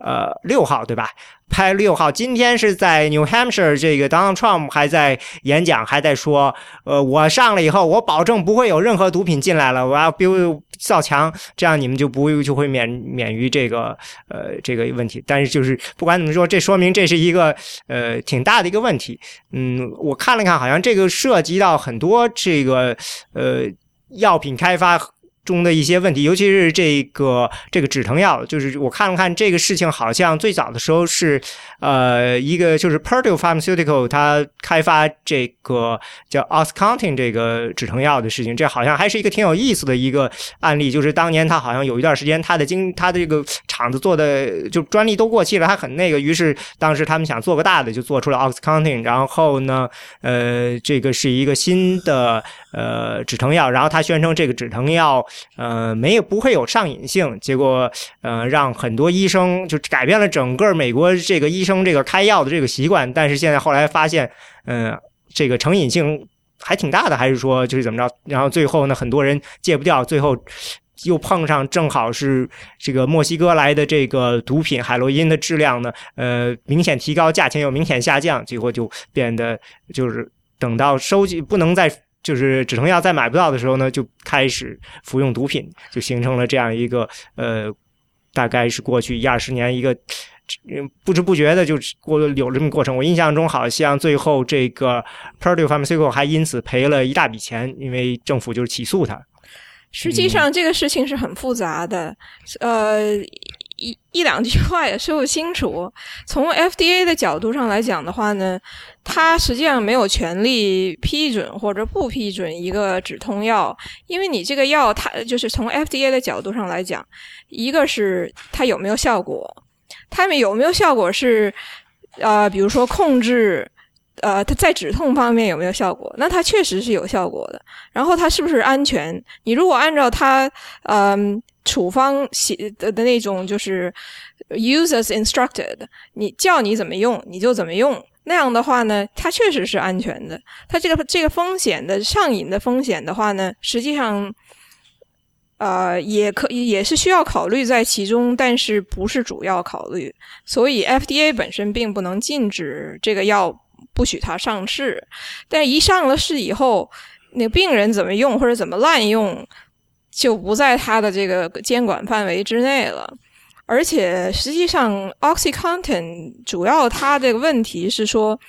呃六号，对吧？拍六号，今天是在 New Hampshire，这个 Donald Trump 还在演讲，还在说，呃，我上了以后，我保证不会有任何毒品进来了，我要 build 造墙，这样你们就不会就会免免于这个呃这个问题。但是就是不管怎么说，这说明这是一个呃挺大的一个问题。嗯，我看了看，好像这个涉及到很多这个呃药品开发。中的一些问题，尤其是这个这个止疼药，就是我看了看这个事情，好像最早的时候是呃一个就是 Purdue Pharmaceutical 它开发这个叫 oxcontin 这个止疼药的事情，这好像还是一个挺有意思的一个案例，就是当年他好像有一段时间他的经他的这个厂子做的就专利都过期了，还很那个，于是当时他们想做个大的，就做出了 oxcontin 然后呢，呃，这个是一个新的呃止疼药，然后他宣称这个止疼药。呃，没有不会有上瘾性，结果呃，让很多医生就改变了整个美国这个医生这个开药的这个习惯。但是现在后来发现，嗯，这个成瘾性还挺大的，还是说就是怎么着？然后最后呢，很多人戒不掉，最后又碰上正好是这个墨西哥来的这个毒品海洛因的质量呢，呃，明显提高，价钱又明显下降，结果就变得就是等到收集不能再。就是止疼药在买不到的时候呢，就开始服用毒品，就形成了这样一个呃，大概是过去一二十年一个不知不觉的就过有这么过程。我印象中好像最后这个 Purdue Pharmaceutical 还因此赔了一大笔钱，因为政府就是起诉他。实际上这个事情是很复杂的，呃。一一两句话也说不清楚。从 FDA 的角度上来讲的话呢，它实际上没有权利批准或者不批准一个止痛药，因为你这个药，它就是从 FDA 的角度上来讲，一个是它有没有效果，它们有没有效果是，呃，比如说控制，呃，它在止痛方面有没有效果？那它确实是有效果的。然后它是不是安全？你如果按照它，嗯。处方写的的那种就是 users instructed，你叫你怎么用你就怎么用，那样的话呢，它确实是安全的。它这个这个风险的上瘾的风险的话呢，实际上，呃，也可以也是需要考虑在其中，但是不是主要考虑。所以 FDA 本身并不能禁止这个药不许它上市，但一上了市以后，那病人怎么用或者怎么滥用。就不在它的这个监管范围之内了，而且实际上，OxyContin 主要它这个问题是说，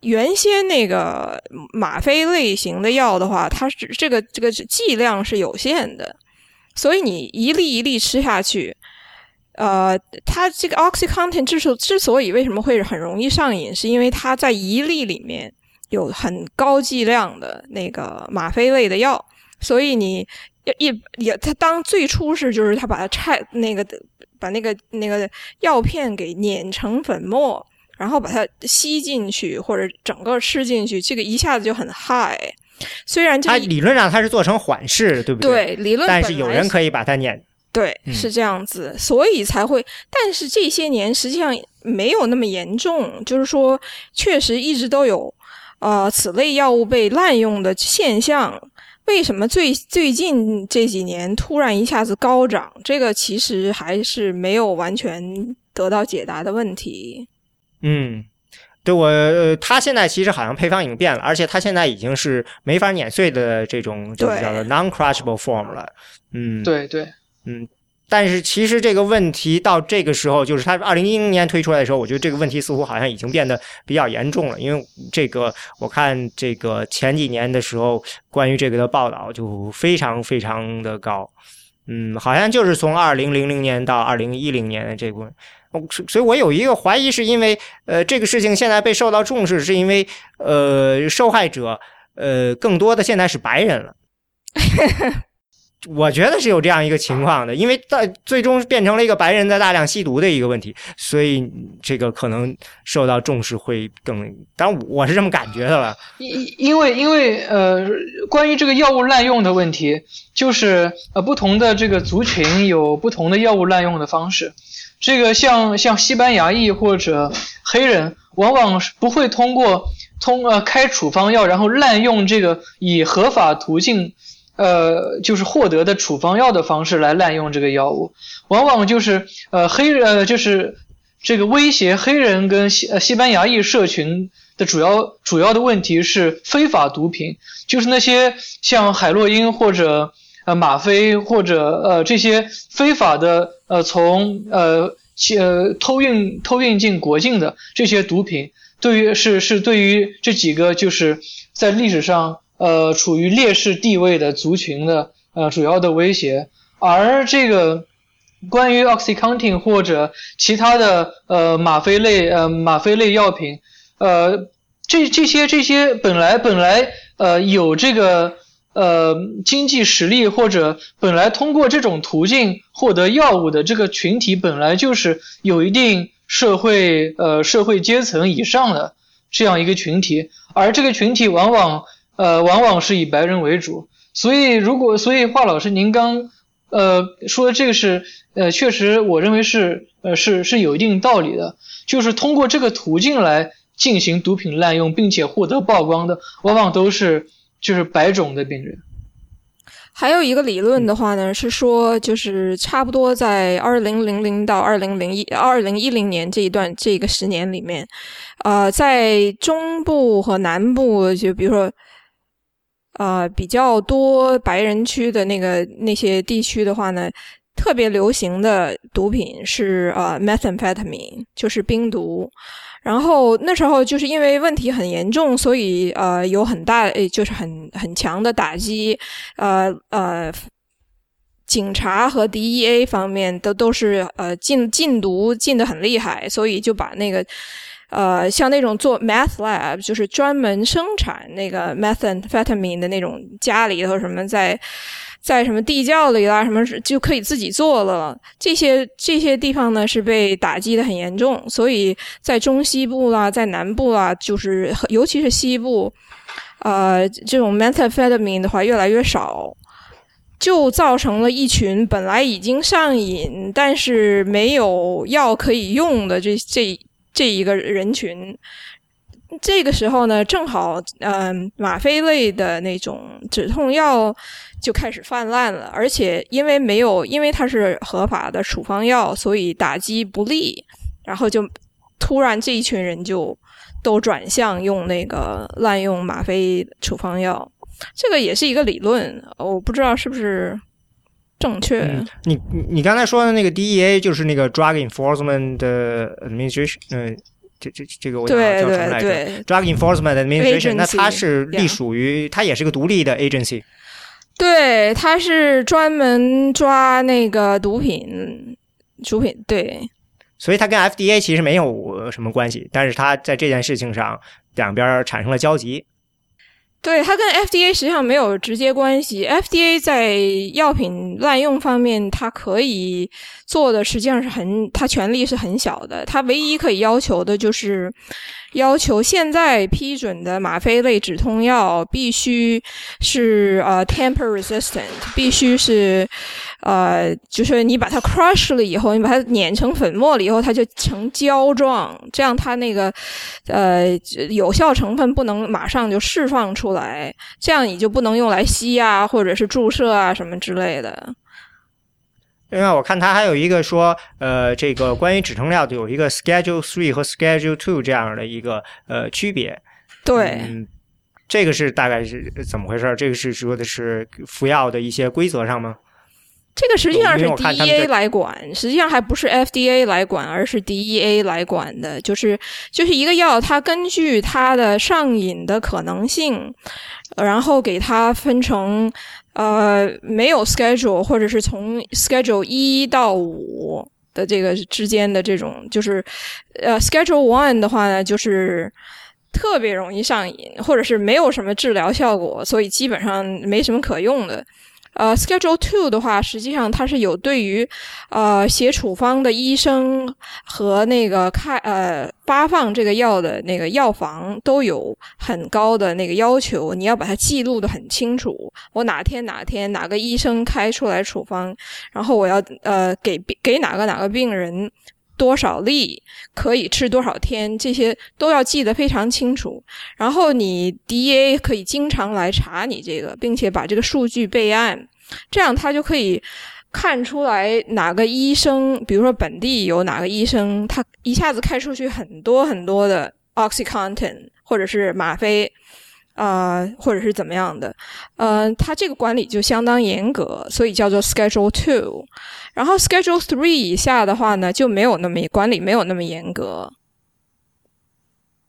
原先那个吗啡类型的药的话，它是这个这个剂量是有限的，所以你一粒一粒吃下去，呃，它这个 OxyContin 之所之所以为什么会很容易上瘾，是因为它在一粒里面有很高剂量的那个吗啡类的药，所以你。也也，他当最初是就是他把它拆那个把那个那个药片给碾成粉末，然后把它吸进去或者整个吃进去，这个一下子就很嗨。虽然它理论上它是做成缓释，对不对？对，理论但是有人可以把它碾。对，是这样子，所以才会。但是这些年实际上没有那么严重，就是说确实一直都有呃此类药物被滥用的现象。为什么最最近这几年突然一下子高涨？这个其实还是没有完全得到解答的问题。嗯，对我，他现在其实好像配方已经变了，而且他现在已经是没法碾碎的这种，就是叫做 non-crushable form 了。嗯，对对，嗯。但是其实这个问题到这个时候，就是它二零一零年推出来的时候，我觉得这个问题似乎好像已经变得比较严重了。因为这个，我看这个前几年的时候，关于这个的报道就非常非常的高。嗯，好像就是从二零零零年到二零一零年的这部分，所以我有一个怀疑，是因为呃这个事情现在被受到重视，是因为呃受害者呃更多的现在是白人了。我觉得是有这样一个情况的，因为在最终变成了一个白人在大量吸毒的一个问题，所以这个可能受到重视会更。当然，我是这么感觉的了。因因为因为呃，关于这个药物滥用的问题，就是呃，不同的这个族群有不同的药物滥用的方式。这个像像西班牙裔或者黑人，往往不会通过通呃开处方药，然后滥用这个以合法途径。呃，就是获得的处方药的方式来滥用这个药物，往往就是呃黑呃就是这个威胁黑人跟西呃西班牙裔社群的主要主要的问题是非法毒品，就是那些像海洛因或者呃吗啡或者呃这些非法的呃从呃呃偷运偷运进国境的这些毒品，对于是是对于这几个就是在历史上。呃，处于劣势地位的族群的呃主要的威胁。而这个关于 OxyContin 或者其他的呃吗啡类呃吗啡类药品，呃这这些这些本来本来呃有这个呃经济实力或者本来通过这种途径获得药物的这个群体本来就是有一定社会呃社会阶层以上的这样一个群体，而这个群体往往呃往往是以白人为主，所以如果所以华老师您刚。呃，说的这个是，呃，确实，我认为是，呃，是是有一定道理的。就是通过这个途径来进行毒品滥用，并且获得曝光的，往往都是就是白种的病人。还有一个理论的话呢，是说，就是差不多在二零零零到二零零一二零一零年这一段这个十年里面，呃，在中部和南部，就比如说。呃，比较多白人区的那个那些地区的话呢，特别流行的毒品是呃 methamphetamine，就是冰毒。然后那时候就是因为问题很严重，所以呃有很大就是很很强的打击。呃呃，警察和 DEA 方面都都是呃禁禁毒禁的很厉害，所以就把那个。呃，像那种做 meth lab，就是专门生产那个 methamphetamine 的那种，家里头什么在在什么地窖里啦，什么就可以自己做了。这些这些地方呢是被打击的很严重，所以在中西部啦，在南部啦，就是尤其是西部，呃，这种 methamphetamine 的话越来越少，就造成了一群本来已经上瘾，但是没有药可以用的这这。这一个人群，这个时候呢，正好，嗯，吗啡类的那种止痛药就开始泛滥了，而且因为没有，因为它是合法的处方药，所以打击不利，然后就突然这一群人就都转向用那个滥用吗啡处方药，这个也是一个理论，我不知道是不是。正确。你你刚才说的那个 DEA 就是那个 Drug Enforcement Administration，嗯，这这这个我叫什么来着？Drug Enforcement Administration，那它是隶属于，它也是个独立的 agency。对，它是专门抓那个毒品，毒品对。所以它跟 FDA 其实没有什么关系，但是它在这件事情上两边产生了交集。对它跟 FDA 实际上没有直接关系。FDA 在药品滥用方面，它可以做的实际上是很，它权力是很小的。它唯一可以要求的就是要求现在批准的吗啡类止痛药必须是呃 tamper resistant，必须是。呃，就是你把它 crush 了以后，你把它碾成粉末了以后，它就成胶状，这样它那个呃有效成分不能马上就释放出来，这样你就不能用来吸啊，或者是注射啊什么之类的。另外，我看它还有一个说，呃，这个关于止疼药的有一个 Schedule Three 和 Schedule Two 这样的一个呃区别。对，这个是大概是怎么回事？这个是说的是服药的一些规则上吗？这个实际上是 DEA 来管，实际上还不是 FDA 来管，而是 DEA 来管的。就是就是一个药，它根据它的上瘾的可能性，然后给它分成呃没有 schedule 或者是从 schedule 一到五的这个之间的这种，就是呃 schedule one 的话呢，就是特别容易上瘾，或者是没有什么治疗效果，所以基本上没什么可用的。呃，Schedule Two 的话，实际上它是有对于呃写处方的医生和那个开呃发放这个药的那个药房都有很高的那个要求，你要把它记录的很清楚。我哪天哪天哪个医生开出来处方，然后我要呃给给哪个哪个病人。多少粒可以吃多少天，这些都要记得非常清楚。然后你 DA 可以经常来查你这个，并且把这个数据备案，这样他就可以看出来哪个医生，比如说本地有哪个医生，他一下子开出去很多很多的 OxyContin 或者是吗啡。啊，或者是怎么样的，呃，它这个管理就相当严格，所以叫做 Schedule Two。然后 Schedule Three 以下的话呢，就没有那么管理没有那么严格。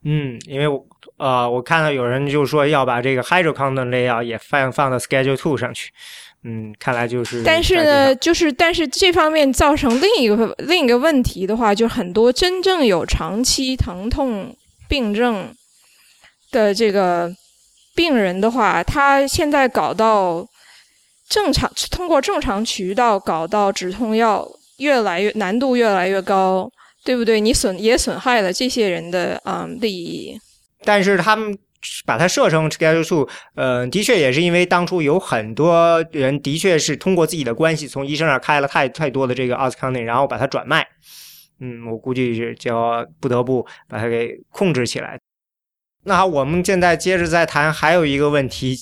嗯，因为我呃，我看到有人就说要把这个 hydrocodone 类药也放放到 Schedule Two 上去。嗯，看来就是。但是呢，就是但是这方面造成另一个另一个问题的话，就很多真正有长期疼痛病症的这个病人的话，他现在搞到正常通过正常渠道搞到止痛药，越来越难度越来越高，对不对？你损也损害了这些人的嗯利益。但是他们。把它设成 schedule two，呃，的确也是因为当初有很多人的确是通过自己的关系从医生那开了太太多的这个奥斯康内，然后把它转卖。嗯，我估计是就要不得不把它给控制起来。那好，我们现在接着再谈，还有一个问题，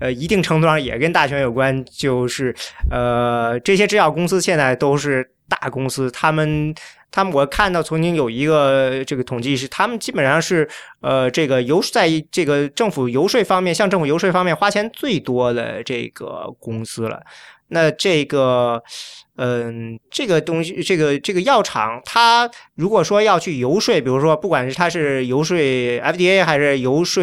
呃，一定程度上也跟大选有关，就是呃，这些制药公司现在都是大公司，他们。他们我看到曾经有一个这个统计是，他们基本上是呃这个游在这个政府游说方面，向政府游说方面花钱最多的这个公司了。那这个嗯，这个东西，这个这个药厂，它如果说要去游说，比如说不管是它是游说 FDA 还是游说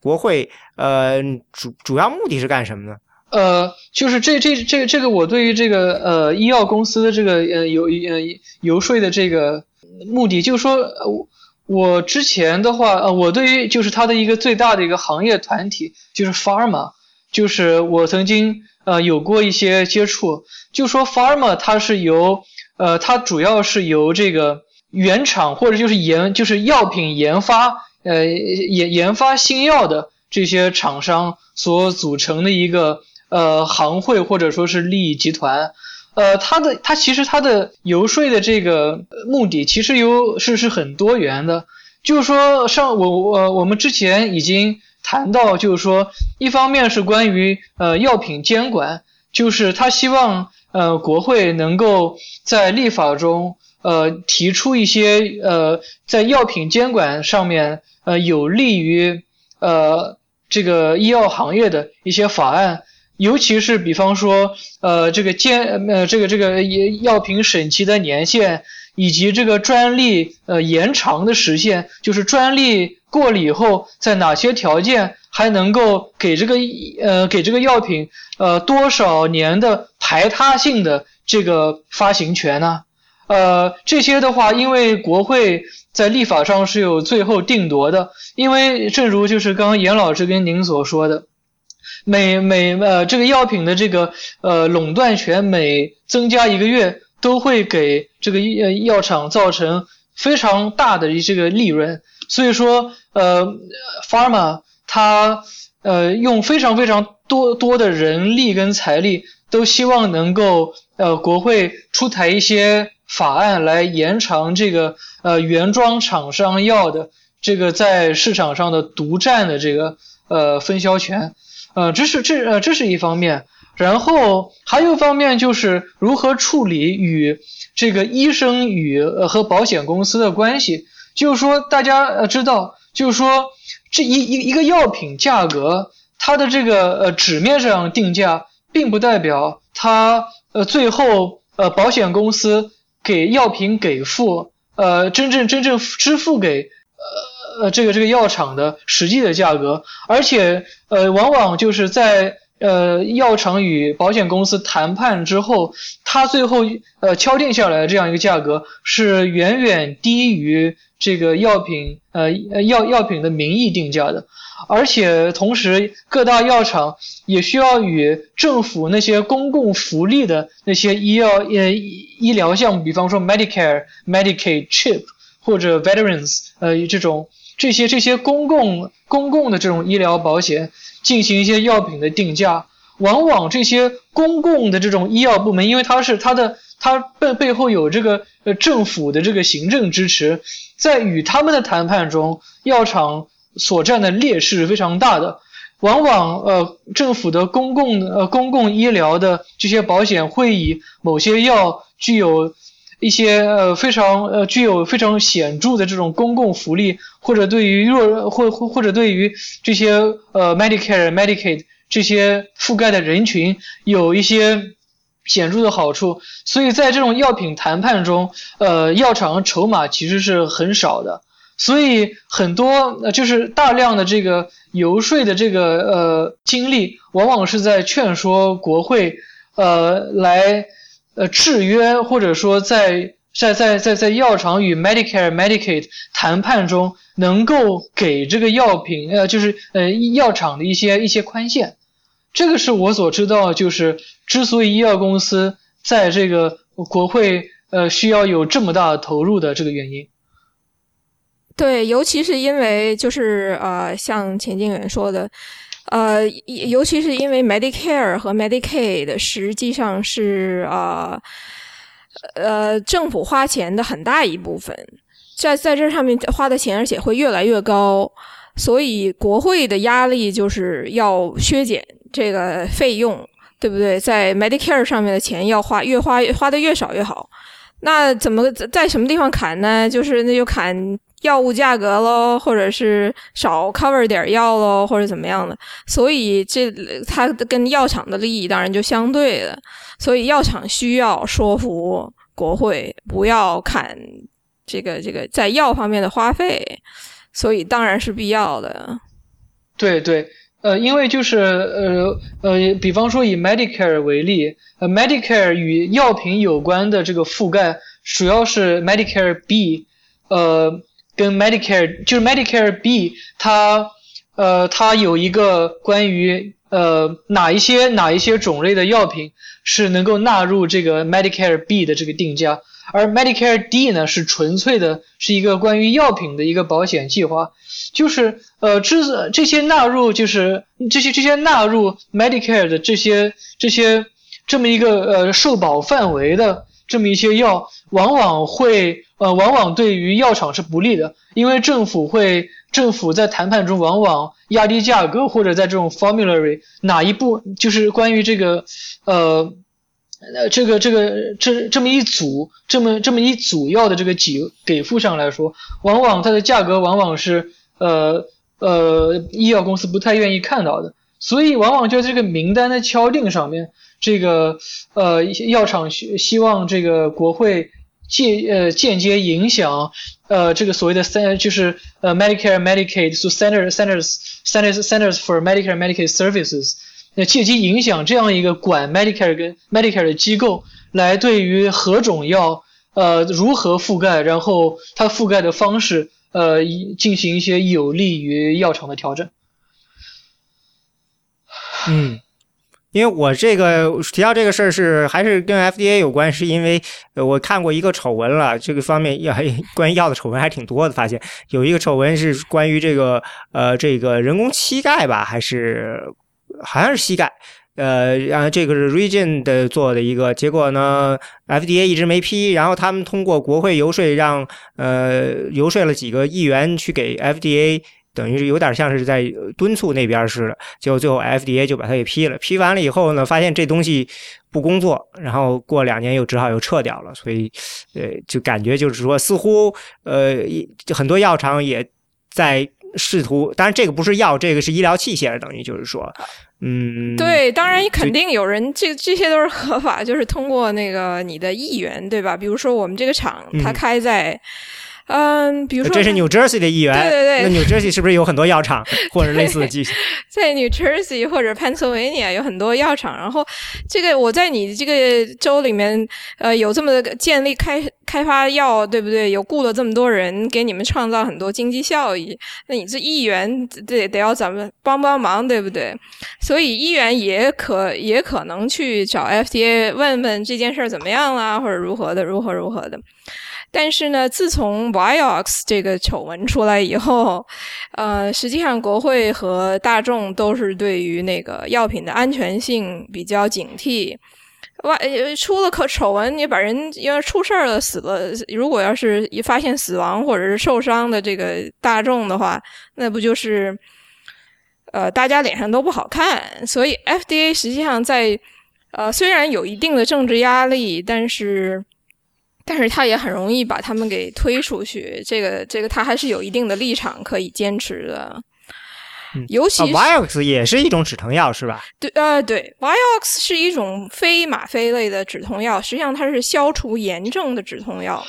国会，呃，主主要目的是干什么呢？呃，就是这这这这个，我对于这个呃医药公司的这个呃游呃游说的这个目的，就是说，我我之前的话，呃，我对于就是它的一个最大的一个行业团体就是 pharma，就是我曾经呃有过一些接触，就说 pharma 它是由呃它主要是由这个原厂或者就是研就是药品研发呃研研发新药的这些厂商所组成的一个。呃，行会或者说是利益集团，呃，它的它其实它的游说的这个目的其实有是是很多元的，就是说上我我我们之前已经谈到，就是说一方面是关于呃药品监管，就是他希望呃国会能够在立法中呃提出一些呃在药品监管上面呃有利于呃这个医药行业的一些法案。尤其是比方说，呃，这个监呃这个这个药品审期的年限，以及这个专利呃延长的时限，就是专利过了以后，在哪些条件还能够给这个呃给这个药品呃多少年的排他性的这个发行权呢？呃，这些的话，因为国会在立法上是有最后定夺的，因为正如就是刚刚严老师跟您所说的。每每呃，这个药品的这个呃垄断权每增加一个月，都会给这个药药厂造成非常大的这个利润。所以说，呃，pharma 它呃用非常非常多多的人力跟财力，都希望能够呃国会出台一些法案来延长这个呃原装厂商药的这个在市场上的独占的这个呃分销权。呃，这是这呃这是一方面，然后还有一方面就是如何处理与这个医生与呃和保险公司的关系。就是说，大家呃知道，就是说这一一一个药品价格，它的这个呃纸面上定价，并不代表它呃最后呃保险公司给药品给付呃真正真正支付给呃。呃，这个这个药厂的实际的价格，而且呃，往往就是在呃药厂与保险公司谈判之后，他最后呃敲定下来的这样一个价格是远远低于这个药品呃药药品的名义定价的，而且同时各大药厂也需要与政府那些公共福利的那些医药呃医疗项目，比方说 Medicare、Medicaid、CHIP 或者 Veterans 呃这种。这些这些公共公共的这种医疗保险进行一些药品的定价，往往这些公共的这种医药部门，因为它是它的它背背后有这个呃政府的这个行政支持，在与他们的谈判中，药厂所占的劣势是非常大的，往往呃政府的公共呃公共医疗的这些保险会以某些药具有。一些呃非常呃具有非常显著的这种公共福利，或者对于弱或或或者对于这些呃 Medicare Medicaid 这些覆盖的人群有一些显著的好处，所以在这种药品谈判中，呃药厂筹码其实是很少的，所以很多呃就是大量的这个游说的这个呃精力，往往是在劝说国会呃来呃制约，或者说在在在在在药厂与 Medicare Medicaid 谈判中，能够给这个药品呃就是呃药厂的一些一些宽限。这个是我所知道，就是之所以医药公司在这个国会呃需要有这么大投入的这个原因。对，尤其是因为就是呃，像钱静远说的，呃，尤其是因为 Medicare 和 Medicaid 实际上是呃呃政府花钱的很大一部分，在在这上面花的钱，而且会越来越高，所以国会的压力就是要削减。这个费用对不对？在 Medicare 上面的钱要花，越花花的越少越好。那怎么在什么地方砍呢？就是那就砍药物价格喽，或者是少 cover 点药喽，或者怎么样的。所以这它跟药厂的利益当然就相对了。所以药厂需要说服国会不要砍这个这个在药方面的花费，所以当然是必要的。对对。呃，因为就是呃呃，比方说以 Medicare 为例，呃，Medicare 与药品有关的这个覆盖主要是 Medicare B，呃，跟 Medicare 就是 Medicare B，它呃它有一个关于呃哪一些哪一些种类的药品是能够纳入这个 Medicare B 的这个定价，而 Medicare D 呢是纯粹的是一个关于药品的一个保险计划。就是呃，这这些纳入就是这些这些纳入 Medicare 的这些这些这么一个呃受保范围的这么一些药，往往会呃往往对于药厂是不利的，因为政府会政府在谈判中往往压低价格，或者在这种 formulary 哪一步就是关于这个呃呃这个这个这这么一组这么这么一组药的这个给给付上来说，往往它的价格往往是。呃呃，医药公司不太愿意看到的，所以往往就在这个名单的敲定上面，这个呃药厂希希望这个国会间呃间接影响呃这个所谓的三就是呃 Medicare Medicaid so Center Centers Centers Centers for Medicare Medicaid Services，那借机影响这样一个管 Medicare 跟 Medicare 的机构，来对于何种药呃如何覆盖，然后它覆盖的方式。呃，进行一些有利于药厂的调整。嗯，因为我这个提到这个事儿是还是跟 FDA 有关，是因为我看过一个丑闻了。这个方面要 关于药的丑闻还挺多的，发现有一个丑闻是关于这个呃这个人工膝盖吧，还是好像是膝盖。呃，然后这个是 Region 的做的一个结果呢，FDA 一直没批，然后他们通过国会游说，让呃游说了几个议员去给 FDA，等于是有点像是在敦促那边似的，结果最后 FDA 就把它给批了。批完了以后呢，发现这东西不工作，然后过两年又只好又撤掉了。所以，呃，就感觉就是说，似乎呃很多药厂也在试图，当然这个不是药，这个是医疗器械，等于就是说。嗯，对，当然肯定有人，这这些都是合法，就是通过那个你的意愿，对吧？比如说我们这个厂，它开在。嗯，比如说这是 New Jersey 的议员，对对对，那 New Jersey 是不是有很多药厂或者类似的机？在 New Jersey 或者 Pennsylvania 有很多药厂，然后这个我在你这个州里面，呃，有这么建立开开发药，对不对？有雇了这么多人，给你们创造很多经济效益，那你这议员得得要咱们帮帮忙，对不对？所以议员也可也可能去找 FDA 问问这件事儿怎么样啦，或者如何的，如何如何的。但是呢，自从 Viox 这个丑闻出来以后，呃，实际上国会和大众都是对于那个药品的安全性比较警惕。外出了可丑闻，你把人要出事儿了死了，如果要是一发现死亡或者是受伤的这个大众的话，那不就是呃大家脸上都不好看。所以 FDA 实际上在呃虽然有一定的政治压力，但是。但是他也很容易把他们给推出去，这个这个他还是有一定的立场可以坚持的。尤其 Vioxx 也是一种止疼药，是吧？对，呃，对，Vioxx 是一种非吗啡类的止痛药，实际上它是消除炎症的止痛药。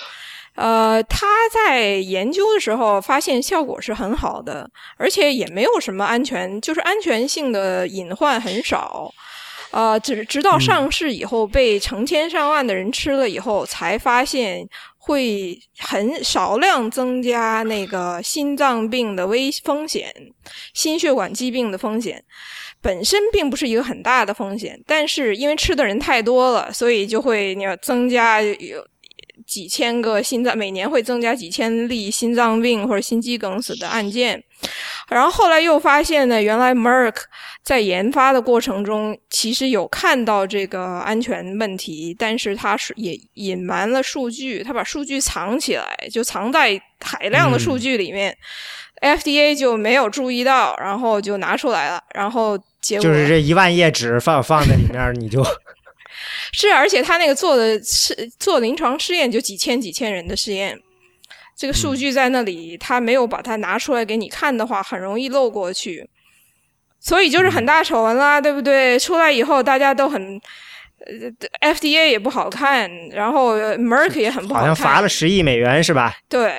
呃，他在研究的时候发现效果是很好的，而且也没有什么安全，就是安全性的隐患很少。呃，直直到上市以后，被成千上万的人吃了以后，才发现会很少量增加那个心脏病的危风险、心血管疾病的风险。本身并不是一个很大的风险，但是因为吃的人太多了，所以就会你要增加有。几千个心脏，每年会增加几千例心脏病或者心肌梗死的案件。然后后来又发现呢，原来 Merck 在研发的过程中其实有看到这个安全问题，但是他是也隐瞒了数据，他把数据藏起来，就藏在海量的数据里面，FDA 就没有注意到，然后就拿出来了，然后结果就是这一万页纸放放在里面，你就。是，而且他那个做的是做临床试验就几千几千人的试验，这个数据在那里，他没有把它拿出来给你看的话，很容易漏过去，所以就是很大丑闻啦，对不对？出来以后大家都很，呃，FDA 也不好看，然后 Merck 也很不好看，好像罚了十亿美元是吧？对。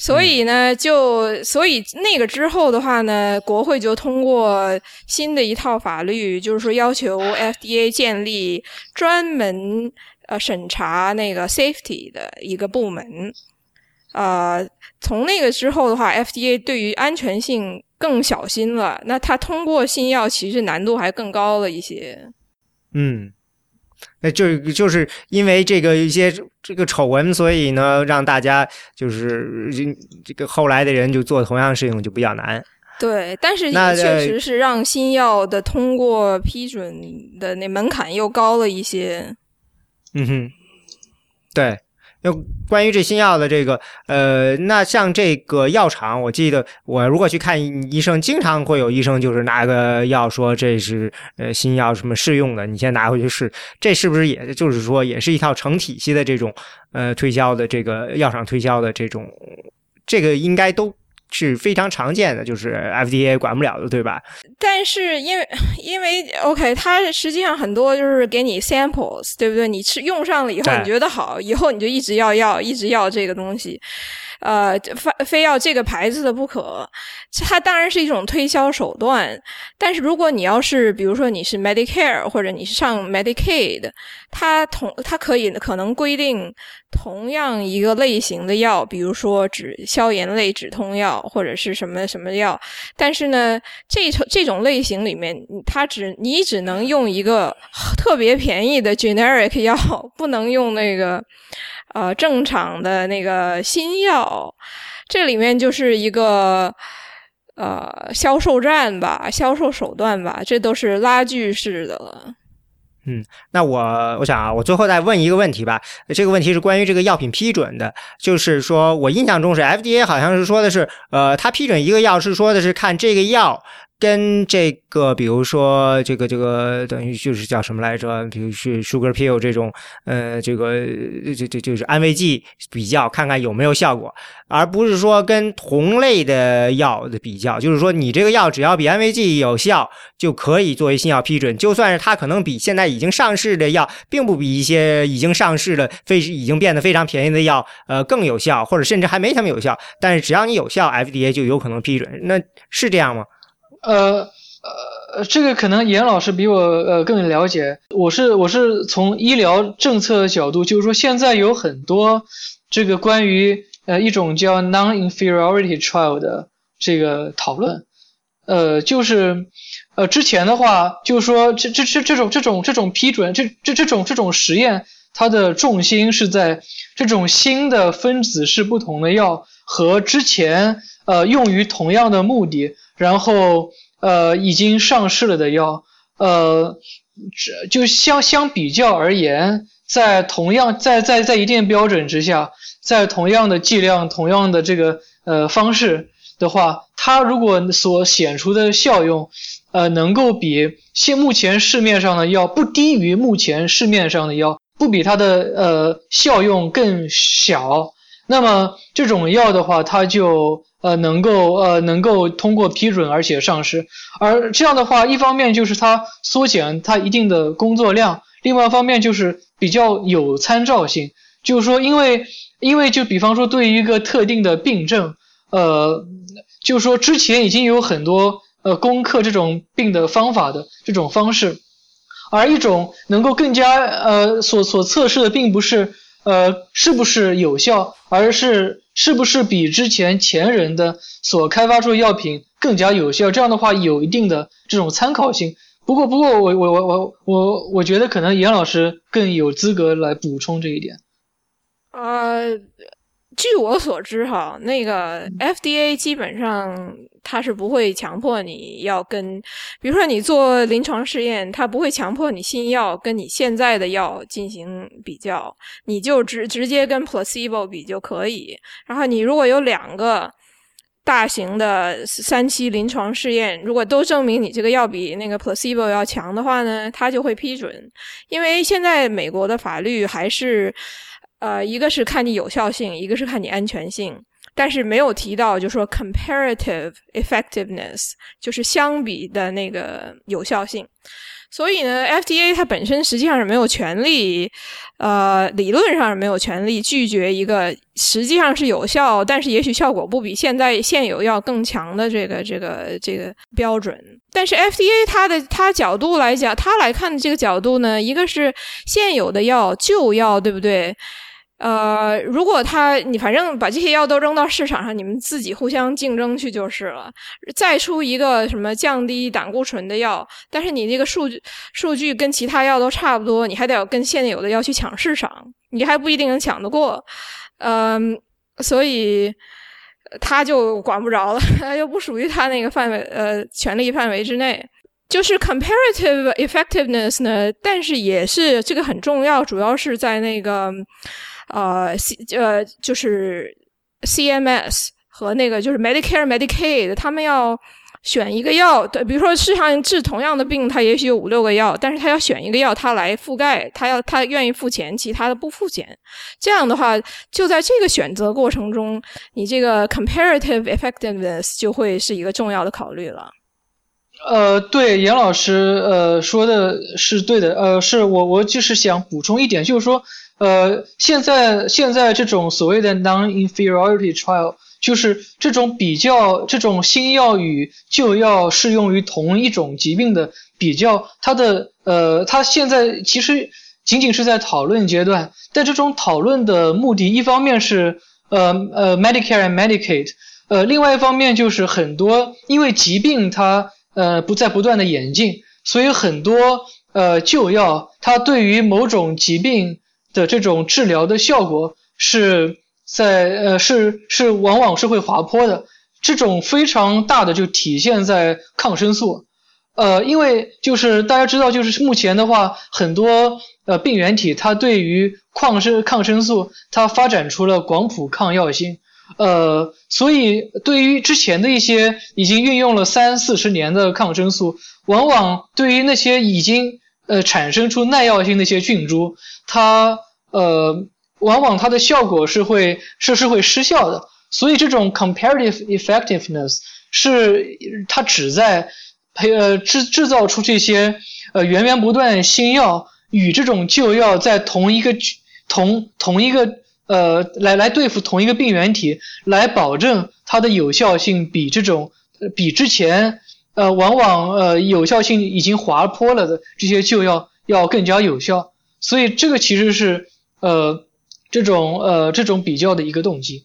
所以呢，就所以那个之后的话呢，国会就通过新的一套法律，就是说要求 FDA 建立专门呃审查那个 safety 的一个部门。呃，从那个之后的话，FDA 对于安全性更小心了。那它通过新药其实难度还更高了一些。嗯。那就就是因为这个一些这个丑闻，所以呢，让大家就是这个后来的人就做同样事情就比较难。对，但是也确实是让新药的通过批准的那门槛又高了一些。嗯哼，对。就关于这新药的这个，呃，那像这个药厂，我记得我如果去看医生，经常会有医生就是拿个药说这是呃新药什么试用的，你先拿回去试，这是不是也就是说也是一套成体系的这种呃推销的这个药厂推销的这种，这个应该都。是非常常见的，就是 FDA 管不了的，对吧？但是因为因为 OK，它实际上很多就是给你 samples，对不对？你吃用上了以后，你觉得好，以后你就一直要要，一直要这个东西。呃，非非要这个牌子的不可，它当然是一种推销手段。但是如果你要是，比如说你是 Medicare 或者你是上 Medicaid，它同它可以可能规定同样一个类型的药，比如说止消炎类止痛药或者是什么什么药，但是呢，这这种类型里面，它只你只能用一个特别便宜的 generic 药，不能用那个。呃，正常的那个新药，这里面就是一个呃销售战吧，销售手段吧，这都是拉锯式的了。嗯，那我我想啊，我最后再问一个问题吧。这个问题是关于这个药品批准的，就是说我印象中是 FDA 好像是说的是，呃，他批准一个药是说的是看这个药。跟这个，比如说这个这个，等于就是叫什么来着？比如是 sugar pill 这种，呃，这个这这就是安慰剂比较，看看有没有效果，而不是说跟同类的药的比较。就是说，你这个药只要比安慰剂有效，就可以作为新药批准。就算是它可能比现在已经上市的药，并不比一些已经上市的非已经变得非常便宜的药，呃，更有效，或者甚至还没他们有效。但是只要你有效，FDA 就有可能批准。那是这样吗？呃呃，这个可能严老师比我呃更了解。我是我是从医疗政策的角度，就是说现在有很多这个关于呃一种叫 non-inferiority trial 的这个讨论。呃，就是呃之前的话，就是说这这这这种这种这种批准，这这这种这种实验，它的重心是在这种新的分子式不同的药和之前呃用于同样的目的。然后，呃，已经上市了的药，呃，就相相比较而言，在同样在在在一定标准之下，在同样的剂量、同样的这个呃方式的话，它如果所显出的效用，呃，能够比现目前市面上的药不低于目前市面上的药，不比它的呃效用更小，那么这种药的话，它就。呃，能够呃能够通过批准而且上市，而这样的话，一方面就是它缩减它一定的工作量，另外一方面就是比较有参照性，就是说，因为因为就比方说对于一个特定的病症，呃，就是说之前已经有很多呃攻克这种病的方法的这种方式，而一种能够更加呃所所测试的并不是呃是不是有效，而是是不是比之前前人的所开发出的药品更加有效。这样的话有一定的这种参考性。不过不过我我我我我我觉得可能严老师更有资格来补充这一点。呃，据我所知，哈，那个 FDA 基本上它是不会强迫你要跟，比如说你做临床试验，它不会强迫你新药跟你现在的药进行比较，你就直直接跟 placebo 比就可以。然后你如果有两个大型的三期临床试验，如果都证明你这个药比那个 placebo 要强的话呢，它就会批准。因为现在美国的法律还是。呃，一个是看你有效性，一个是看你安全性，但是没有提到就是说 comparative effectiveness，就是相比的那个有效性。所以呢，FDA 它本身实际上是没有权利，呃，理论上是没有权利拒绝一个实际上是有效，但是也许效果不比现在现有药更强的这个这个这个标准。但是 FDA 它的它角度来讲，它来看的这个角度呢，一个是现有的药旧药，对不对？呃，如果他你反正把这些药都扔到市场上，你们自己互相竞争去就是了。再出一个什么降低胆固醇的药，但是你那个数据数据跟其他药都差不多，你还得要跟现有的药去抢市场，你还不一定能抢得过。嗯，所以他就管不着了，又不属于他那个范围呃权力范围之内。就是 comparative effectiveness 呢，但是也是这个很重要，主要是在那个。呃，C 呃就是 CMS 和那个就是 Medicare Medicaid，他们要选一个药，对，比如说市场治同样的病，他也许有五六个药，但是他要选一个药，他来覆盖，他要他愿意付钱，其他的不付钱。这样的话，就在这个选择过程中，你这个 comparative effectiveness 就会是一个重要的考虑了。呃，对，严老师呃说的是对的，呃，是我我就是想补充一点，就是说。呃，现在现在这种所谓的 non-inferiority trial，就是这种比较这种新药与旧药适用于同一种疾病的比较，它的呃，它现在其实仅仅是在讨论阶段，但这种讨论的目的，一方面是呃呃 Medicare and Medicaid，呃，另外一方面就是很多因为疾病它呃不在不断的演进，所以很多呃旧药它对于某种疾病。的这种治疗的效果是在呃是是往往是会滑坡的，这种非常大的就体现在抗生素，呃，因为就是大家知道，就是目前的话，很多呃病原体它对于抗生抗生素它发展出了广谱抗药性，呃，所以对于之前的一些已经运用了三四十年的抗生素，往往对于那些已经呃产生出耐药性的一些菌株。它呃，往往它的效果是会是是会失效的，所以这种 comparative effectiveness 是它旨在培呃制制造出这些呃源源不断新药与这种旧药在同一个同同一个呃来来对付同一个病原体，来保证它的有效性比这种比之前呃往往呃有效性已经滑坡了的这些旧药要更加有效。所以这个其实是呃这种呃这种比较的一个动机，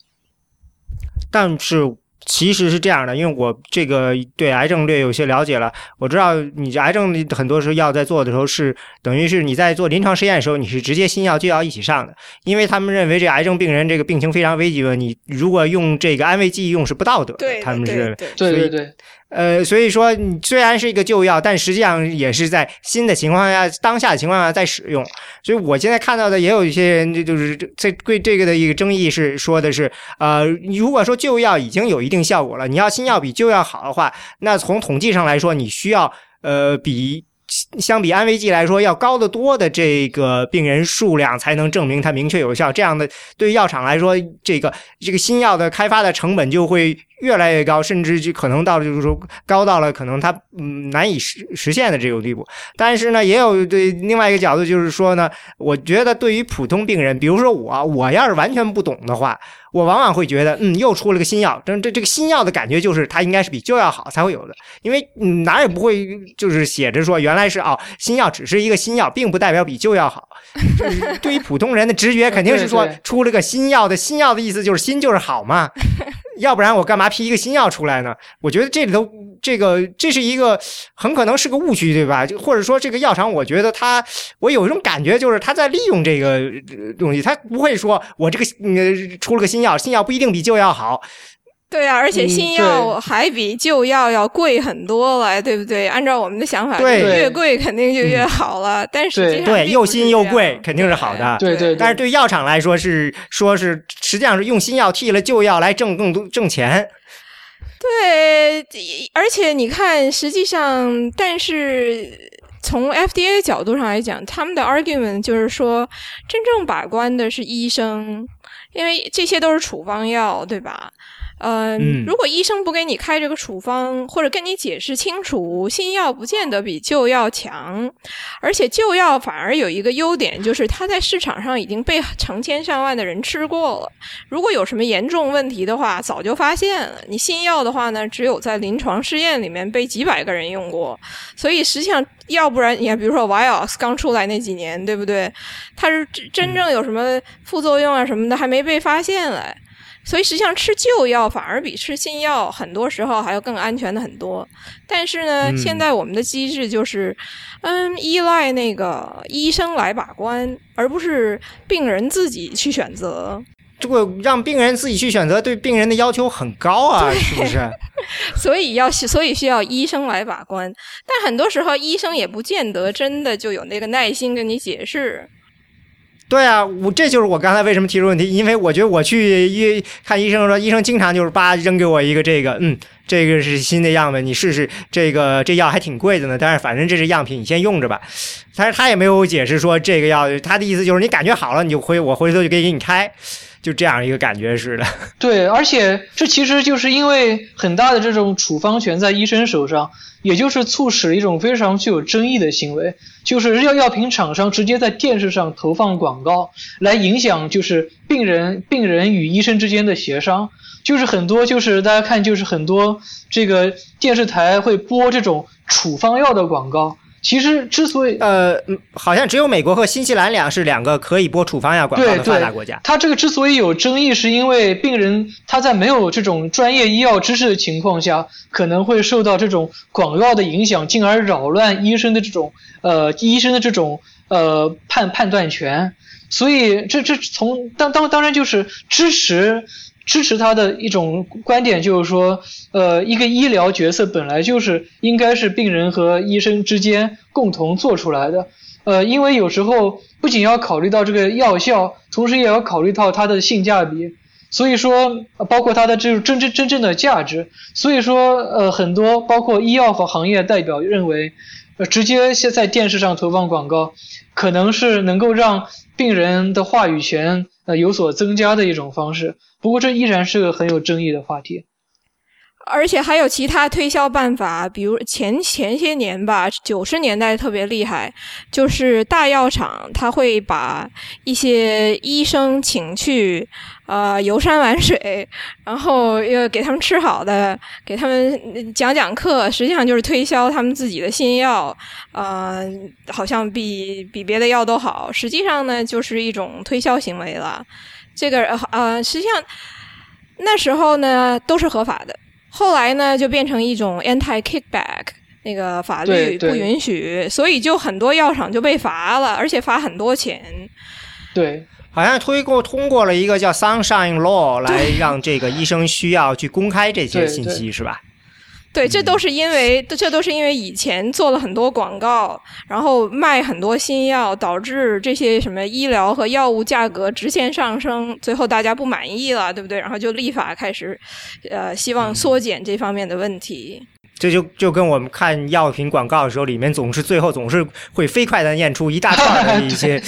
但是其实是这样的，因为我这个对癌症略有些了解了，我知道你这癌症很多时候药在做的时候是等于是你在做临床实验的时候，你是直接新药旧药一起上的，因为他们认为这癌症病人这个病情非常危急了，你如果用这个安慰剂用是不道德的，他们是对对对。呃，所以说你虽然是一个旧药，但实际上也是在新的情况下、当下的情况下在使用。所以我现在看到的也有一些人，这就是这对这个的一个争议是说的是，呃，如果说旧药已经有一定效果了，你要新药比旧药好的话，那从统计上来说，你需要呃比。相比安慰剂来说，要高得多的这个病人数量才能证明它明确有效。这样的对药厂来说，这个这个新药的开发的成本就会越来越高，甚至就可能到了就是说高到了可能它嗯难以实实现的这种地步。但是呢，也有对另外一个角度，就是说呢，我觉得对于普通病人，比如说我，我要是完全不懂的话，我往往会觉得，嗯，又出了个新药，这这这个新药的感觉就是它应该是比旧药好才会有的，因为嗯哪也不会就是写着说原来是哦新药只是一个新药，并不代表比旧药好。对于普通人的直觉肯定是说 出了个新药的新药的意思就是新就是好嘛。要不然我干嘛批一个新药出来呢？我觉得这里头这个这是一个很可能是个误区，对吧？就或者说这个药厂，我觉得他我有一种感觉，就是他在利用这个东西，他不会说我这个呃出了个新药，新药不一定比旧药好。对啊，而且新药还比旧药要贵很多了，对不对？按照我们的想法，越贵肯定就越好了。但是对，又新又贵肯定是好的。对对。但是对药厂来说是说是实际上是用新药替了旧药来挣更多挣钱。对，而且你看，实际上，但是从 FDA 角度上来讲，他们的 argument 就是说，真正把关的是医生，因为这些都是处方药，对吧？嗯，如果医生不给你开这个处方，或者跟你解释清楚，新药不见得比旧药强，而且旧药反而有一个优点，就是它在市场上已经被成千上万的人吃过了。如果有什么严重问题的话，早就发现了。你新药的话呢，只有在临床试验里面被几百个人用过，所以实际上，要不然你看，比如说 Vioxx 刚出来那几年，对不对？它是真正有什么副作用啊什么的，还没被发现嘞。所以实际上吃旧药反而比吃新药很多时候还要更安全的很多。但是呢，现在我们的机制就是，嗯，依赖那个医生来把关，而不是病人自己去选择。这个让病人自己去选择，对病人的要求很高啊，是不是？所以要所以需要医生来把关。但很多时候医生也不见得真的就有那个耐心跟你解释。对啊，我这就是我刚才为什么提出问题，因为我觉得我去医看医生说，医生经常就是叭扔给我一个这个，嗯，这个是新的样本，你试试这个，这药还挺贵的呢，但是反正这是样品，你先用着吧。但是他也没有解释说这个药，他的意思就是你感觉好了，你就回我回头就可以给你开，就这样一个感觉似的。对，而且这其实就是因为很大的这种处方权在医生手上。也就是促使一种非常具有争议的行为，就是药药品厂商直接在电视上投放广告，来影响就是病人病人与医生之间的协商，就是很多就是大家看就是很多这个电视台会播这种处方药的广告。其实，之所以呃，好像只有美国和新西兰两是两个可以播处方药广告的发达国家。它这个之所以有争议，是因为病人他在没有这种专业医药知识的情况下，可能会受到这种广告的影响，进而扰乱医生的这种呃医生的这种呃判判断权。所以，这这从当当当然就是支持。支持他的一种观点就是说，呃，一个医疗角色本来就是应该是病人和医生之间共同做出来的，呃，因为有时候不仅要考虑到这个药效，同时也要考虑到它的性价比，所以说，包括它的这种真真真正的价值，所以说，呃，很多包括医药和行业代表认为，呃，直接先在电视上投放广告，可能是能够让病人的话语权呃有所增加的一种方式。不过这依然是个很有争议的话题，而且还有其他推销办法，比如前前些年吧，九十年代特别厉害，就是大药厂他会把一些医生请去，呃，游山玩水，然后又给他们吃好的，给他们讲讲课，实际上就是推销他们自己的新药，呃，好像比比别的药都好，实际上呢，就是一种推销行为了。这个呃，实际上那时候呢都是合法的，后来呢就变成一种 anti kickback 那个法律不允许，所以就很多药厂就被罚了，而且罚很多钱。对，好像推过通过了一个叫 Sunshine Law 来让这个医生需要去公开这些信息，是吧？对，这都是因为这都是因为以前做了很多广告，然后卖很多新药，导致这些什么医疗和药物价格直线上升，最后大家不满意了，对不对？然后就立法开始，呃，希望缩减这方面的问题。这就就跟我们看药品广告的时候，里面总是最后总是会飞快的念出一大串的一些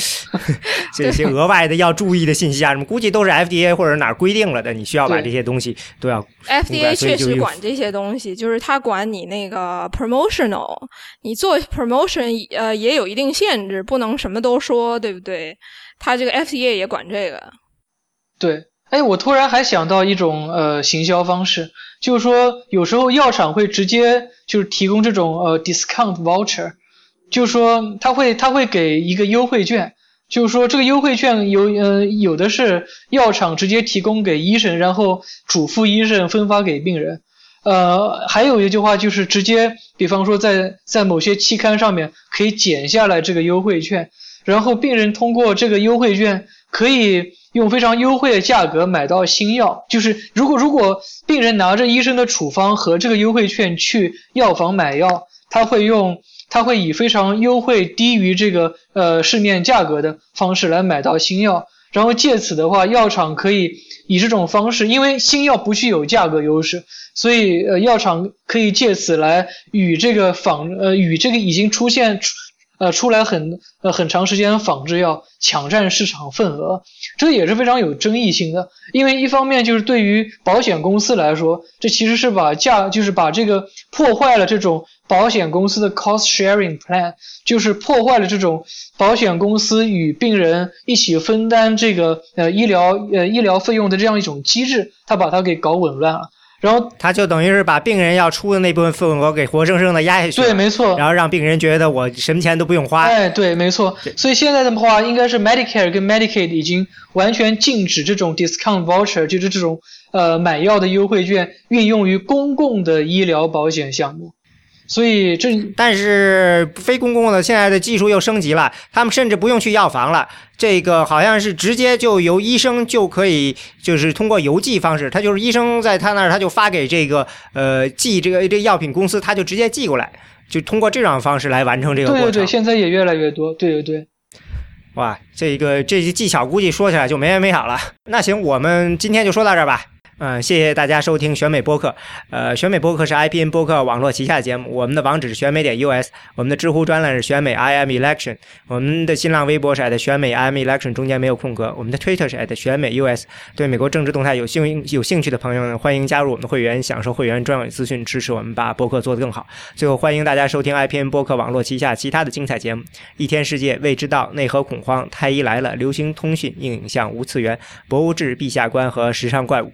这些额外的要注意的信息啊，什么估计都是 FDA 或者哪儿规定了的，你需要把这些东西都要。FDA 确实管这些东西，就是他管你那个 promotional，你做 promotion 呃也有一定限制，不能什么都说，对不对？他这个 FDA 也管这个。对，哎，我突然还想到一种呃行销方式，就是说有时候药厂会直接就是提供这种呃 discount voucher，就是说他会他会给一个优惠券，就是说这个优惠券有呃有的是药厂直接提供给医生，然后嘱咐医生分发给病人，呃，还有一句话就是直接，比方说在在某些期刊上面可以剪下来这个优惠券，然后病人通过这个优惠券可以。用非常优惠的价格买到新药，就是如果如果病人拿着医生的处方和这个优惠券去药房买药，他会用他会以非常优惠低于这个呃市面价格的方式来买到新药，然后借此的话，药厂可以以这种方式，因为新药不具有价格优势，所以呃药厂可以借此来与这个仿呃与这个已经出现。呃，出来很呃很长时间仿制药抢占市场份额，这也是非常有争议性的。因为一方面就是对于保险公司来说，这其实是把价就是把这个破坏了这种保险公司的 cost sharing plan，就是破坏了这种保险公司与病人一起分担这个呃医疗呃医疗费用的这样一种机制，他把它给搞紊乱了。然后他就等于是把病人要出的那部分份额给活生生的压下去，对，没错。然后让病人觉得我什么钱都不用花。哎，对，没错。所以现在的话，应该是 Medicare 跟 Medicaid 已经完全禁止这种 discount voucher，就是这种呃买药的优惠券运用于公共的医疗保险项目。所以这，但是非公共的现在的技术又升级了，他们甚至不用去药房了，这个好像是直接就由医生就可以，就是通过邮寄方式，他就是医生在他那儿，他就发给这个呃寄这个这药品公司，他就直接寄过来，就通过这种方式来完成这个过程。对对对，现在也越来越多，对对对。哇，这个这些技巧估计说起来就没完没了了。那行，我们今天就说到这儿吧。嗯，谢谢大家收听选美播客。呃，选美播客是 IPN 播客网络旗下节目。我们的网址是选美点 US，我们的知乎专栏是选美 IM Election 我们的新浪微博是 at 选美 IM Election 中间没有空格。我们的 Twitter 是 at 选美 US。对美国政治动态有兴有兴趣的朋友呢，欢迎加入我们的会员，享受会员专属资讯，支持我们把播客做得更好。最后，欢迎大家收听 IPN 播客网络旗下其他的精彩节目：一天世界、未知道、内核恐慌、太医来了、流行通讯、硬影像、无次元、博物志、陛下观和时尚怪物。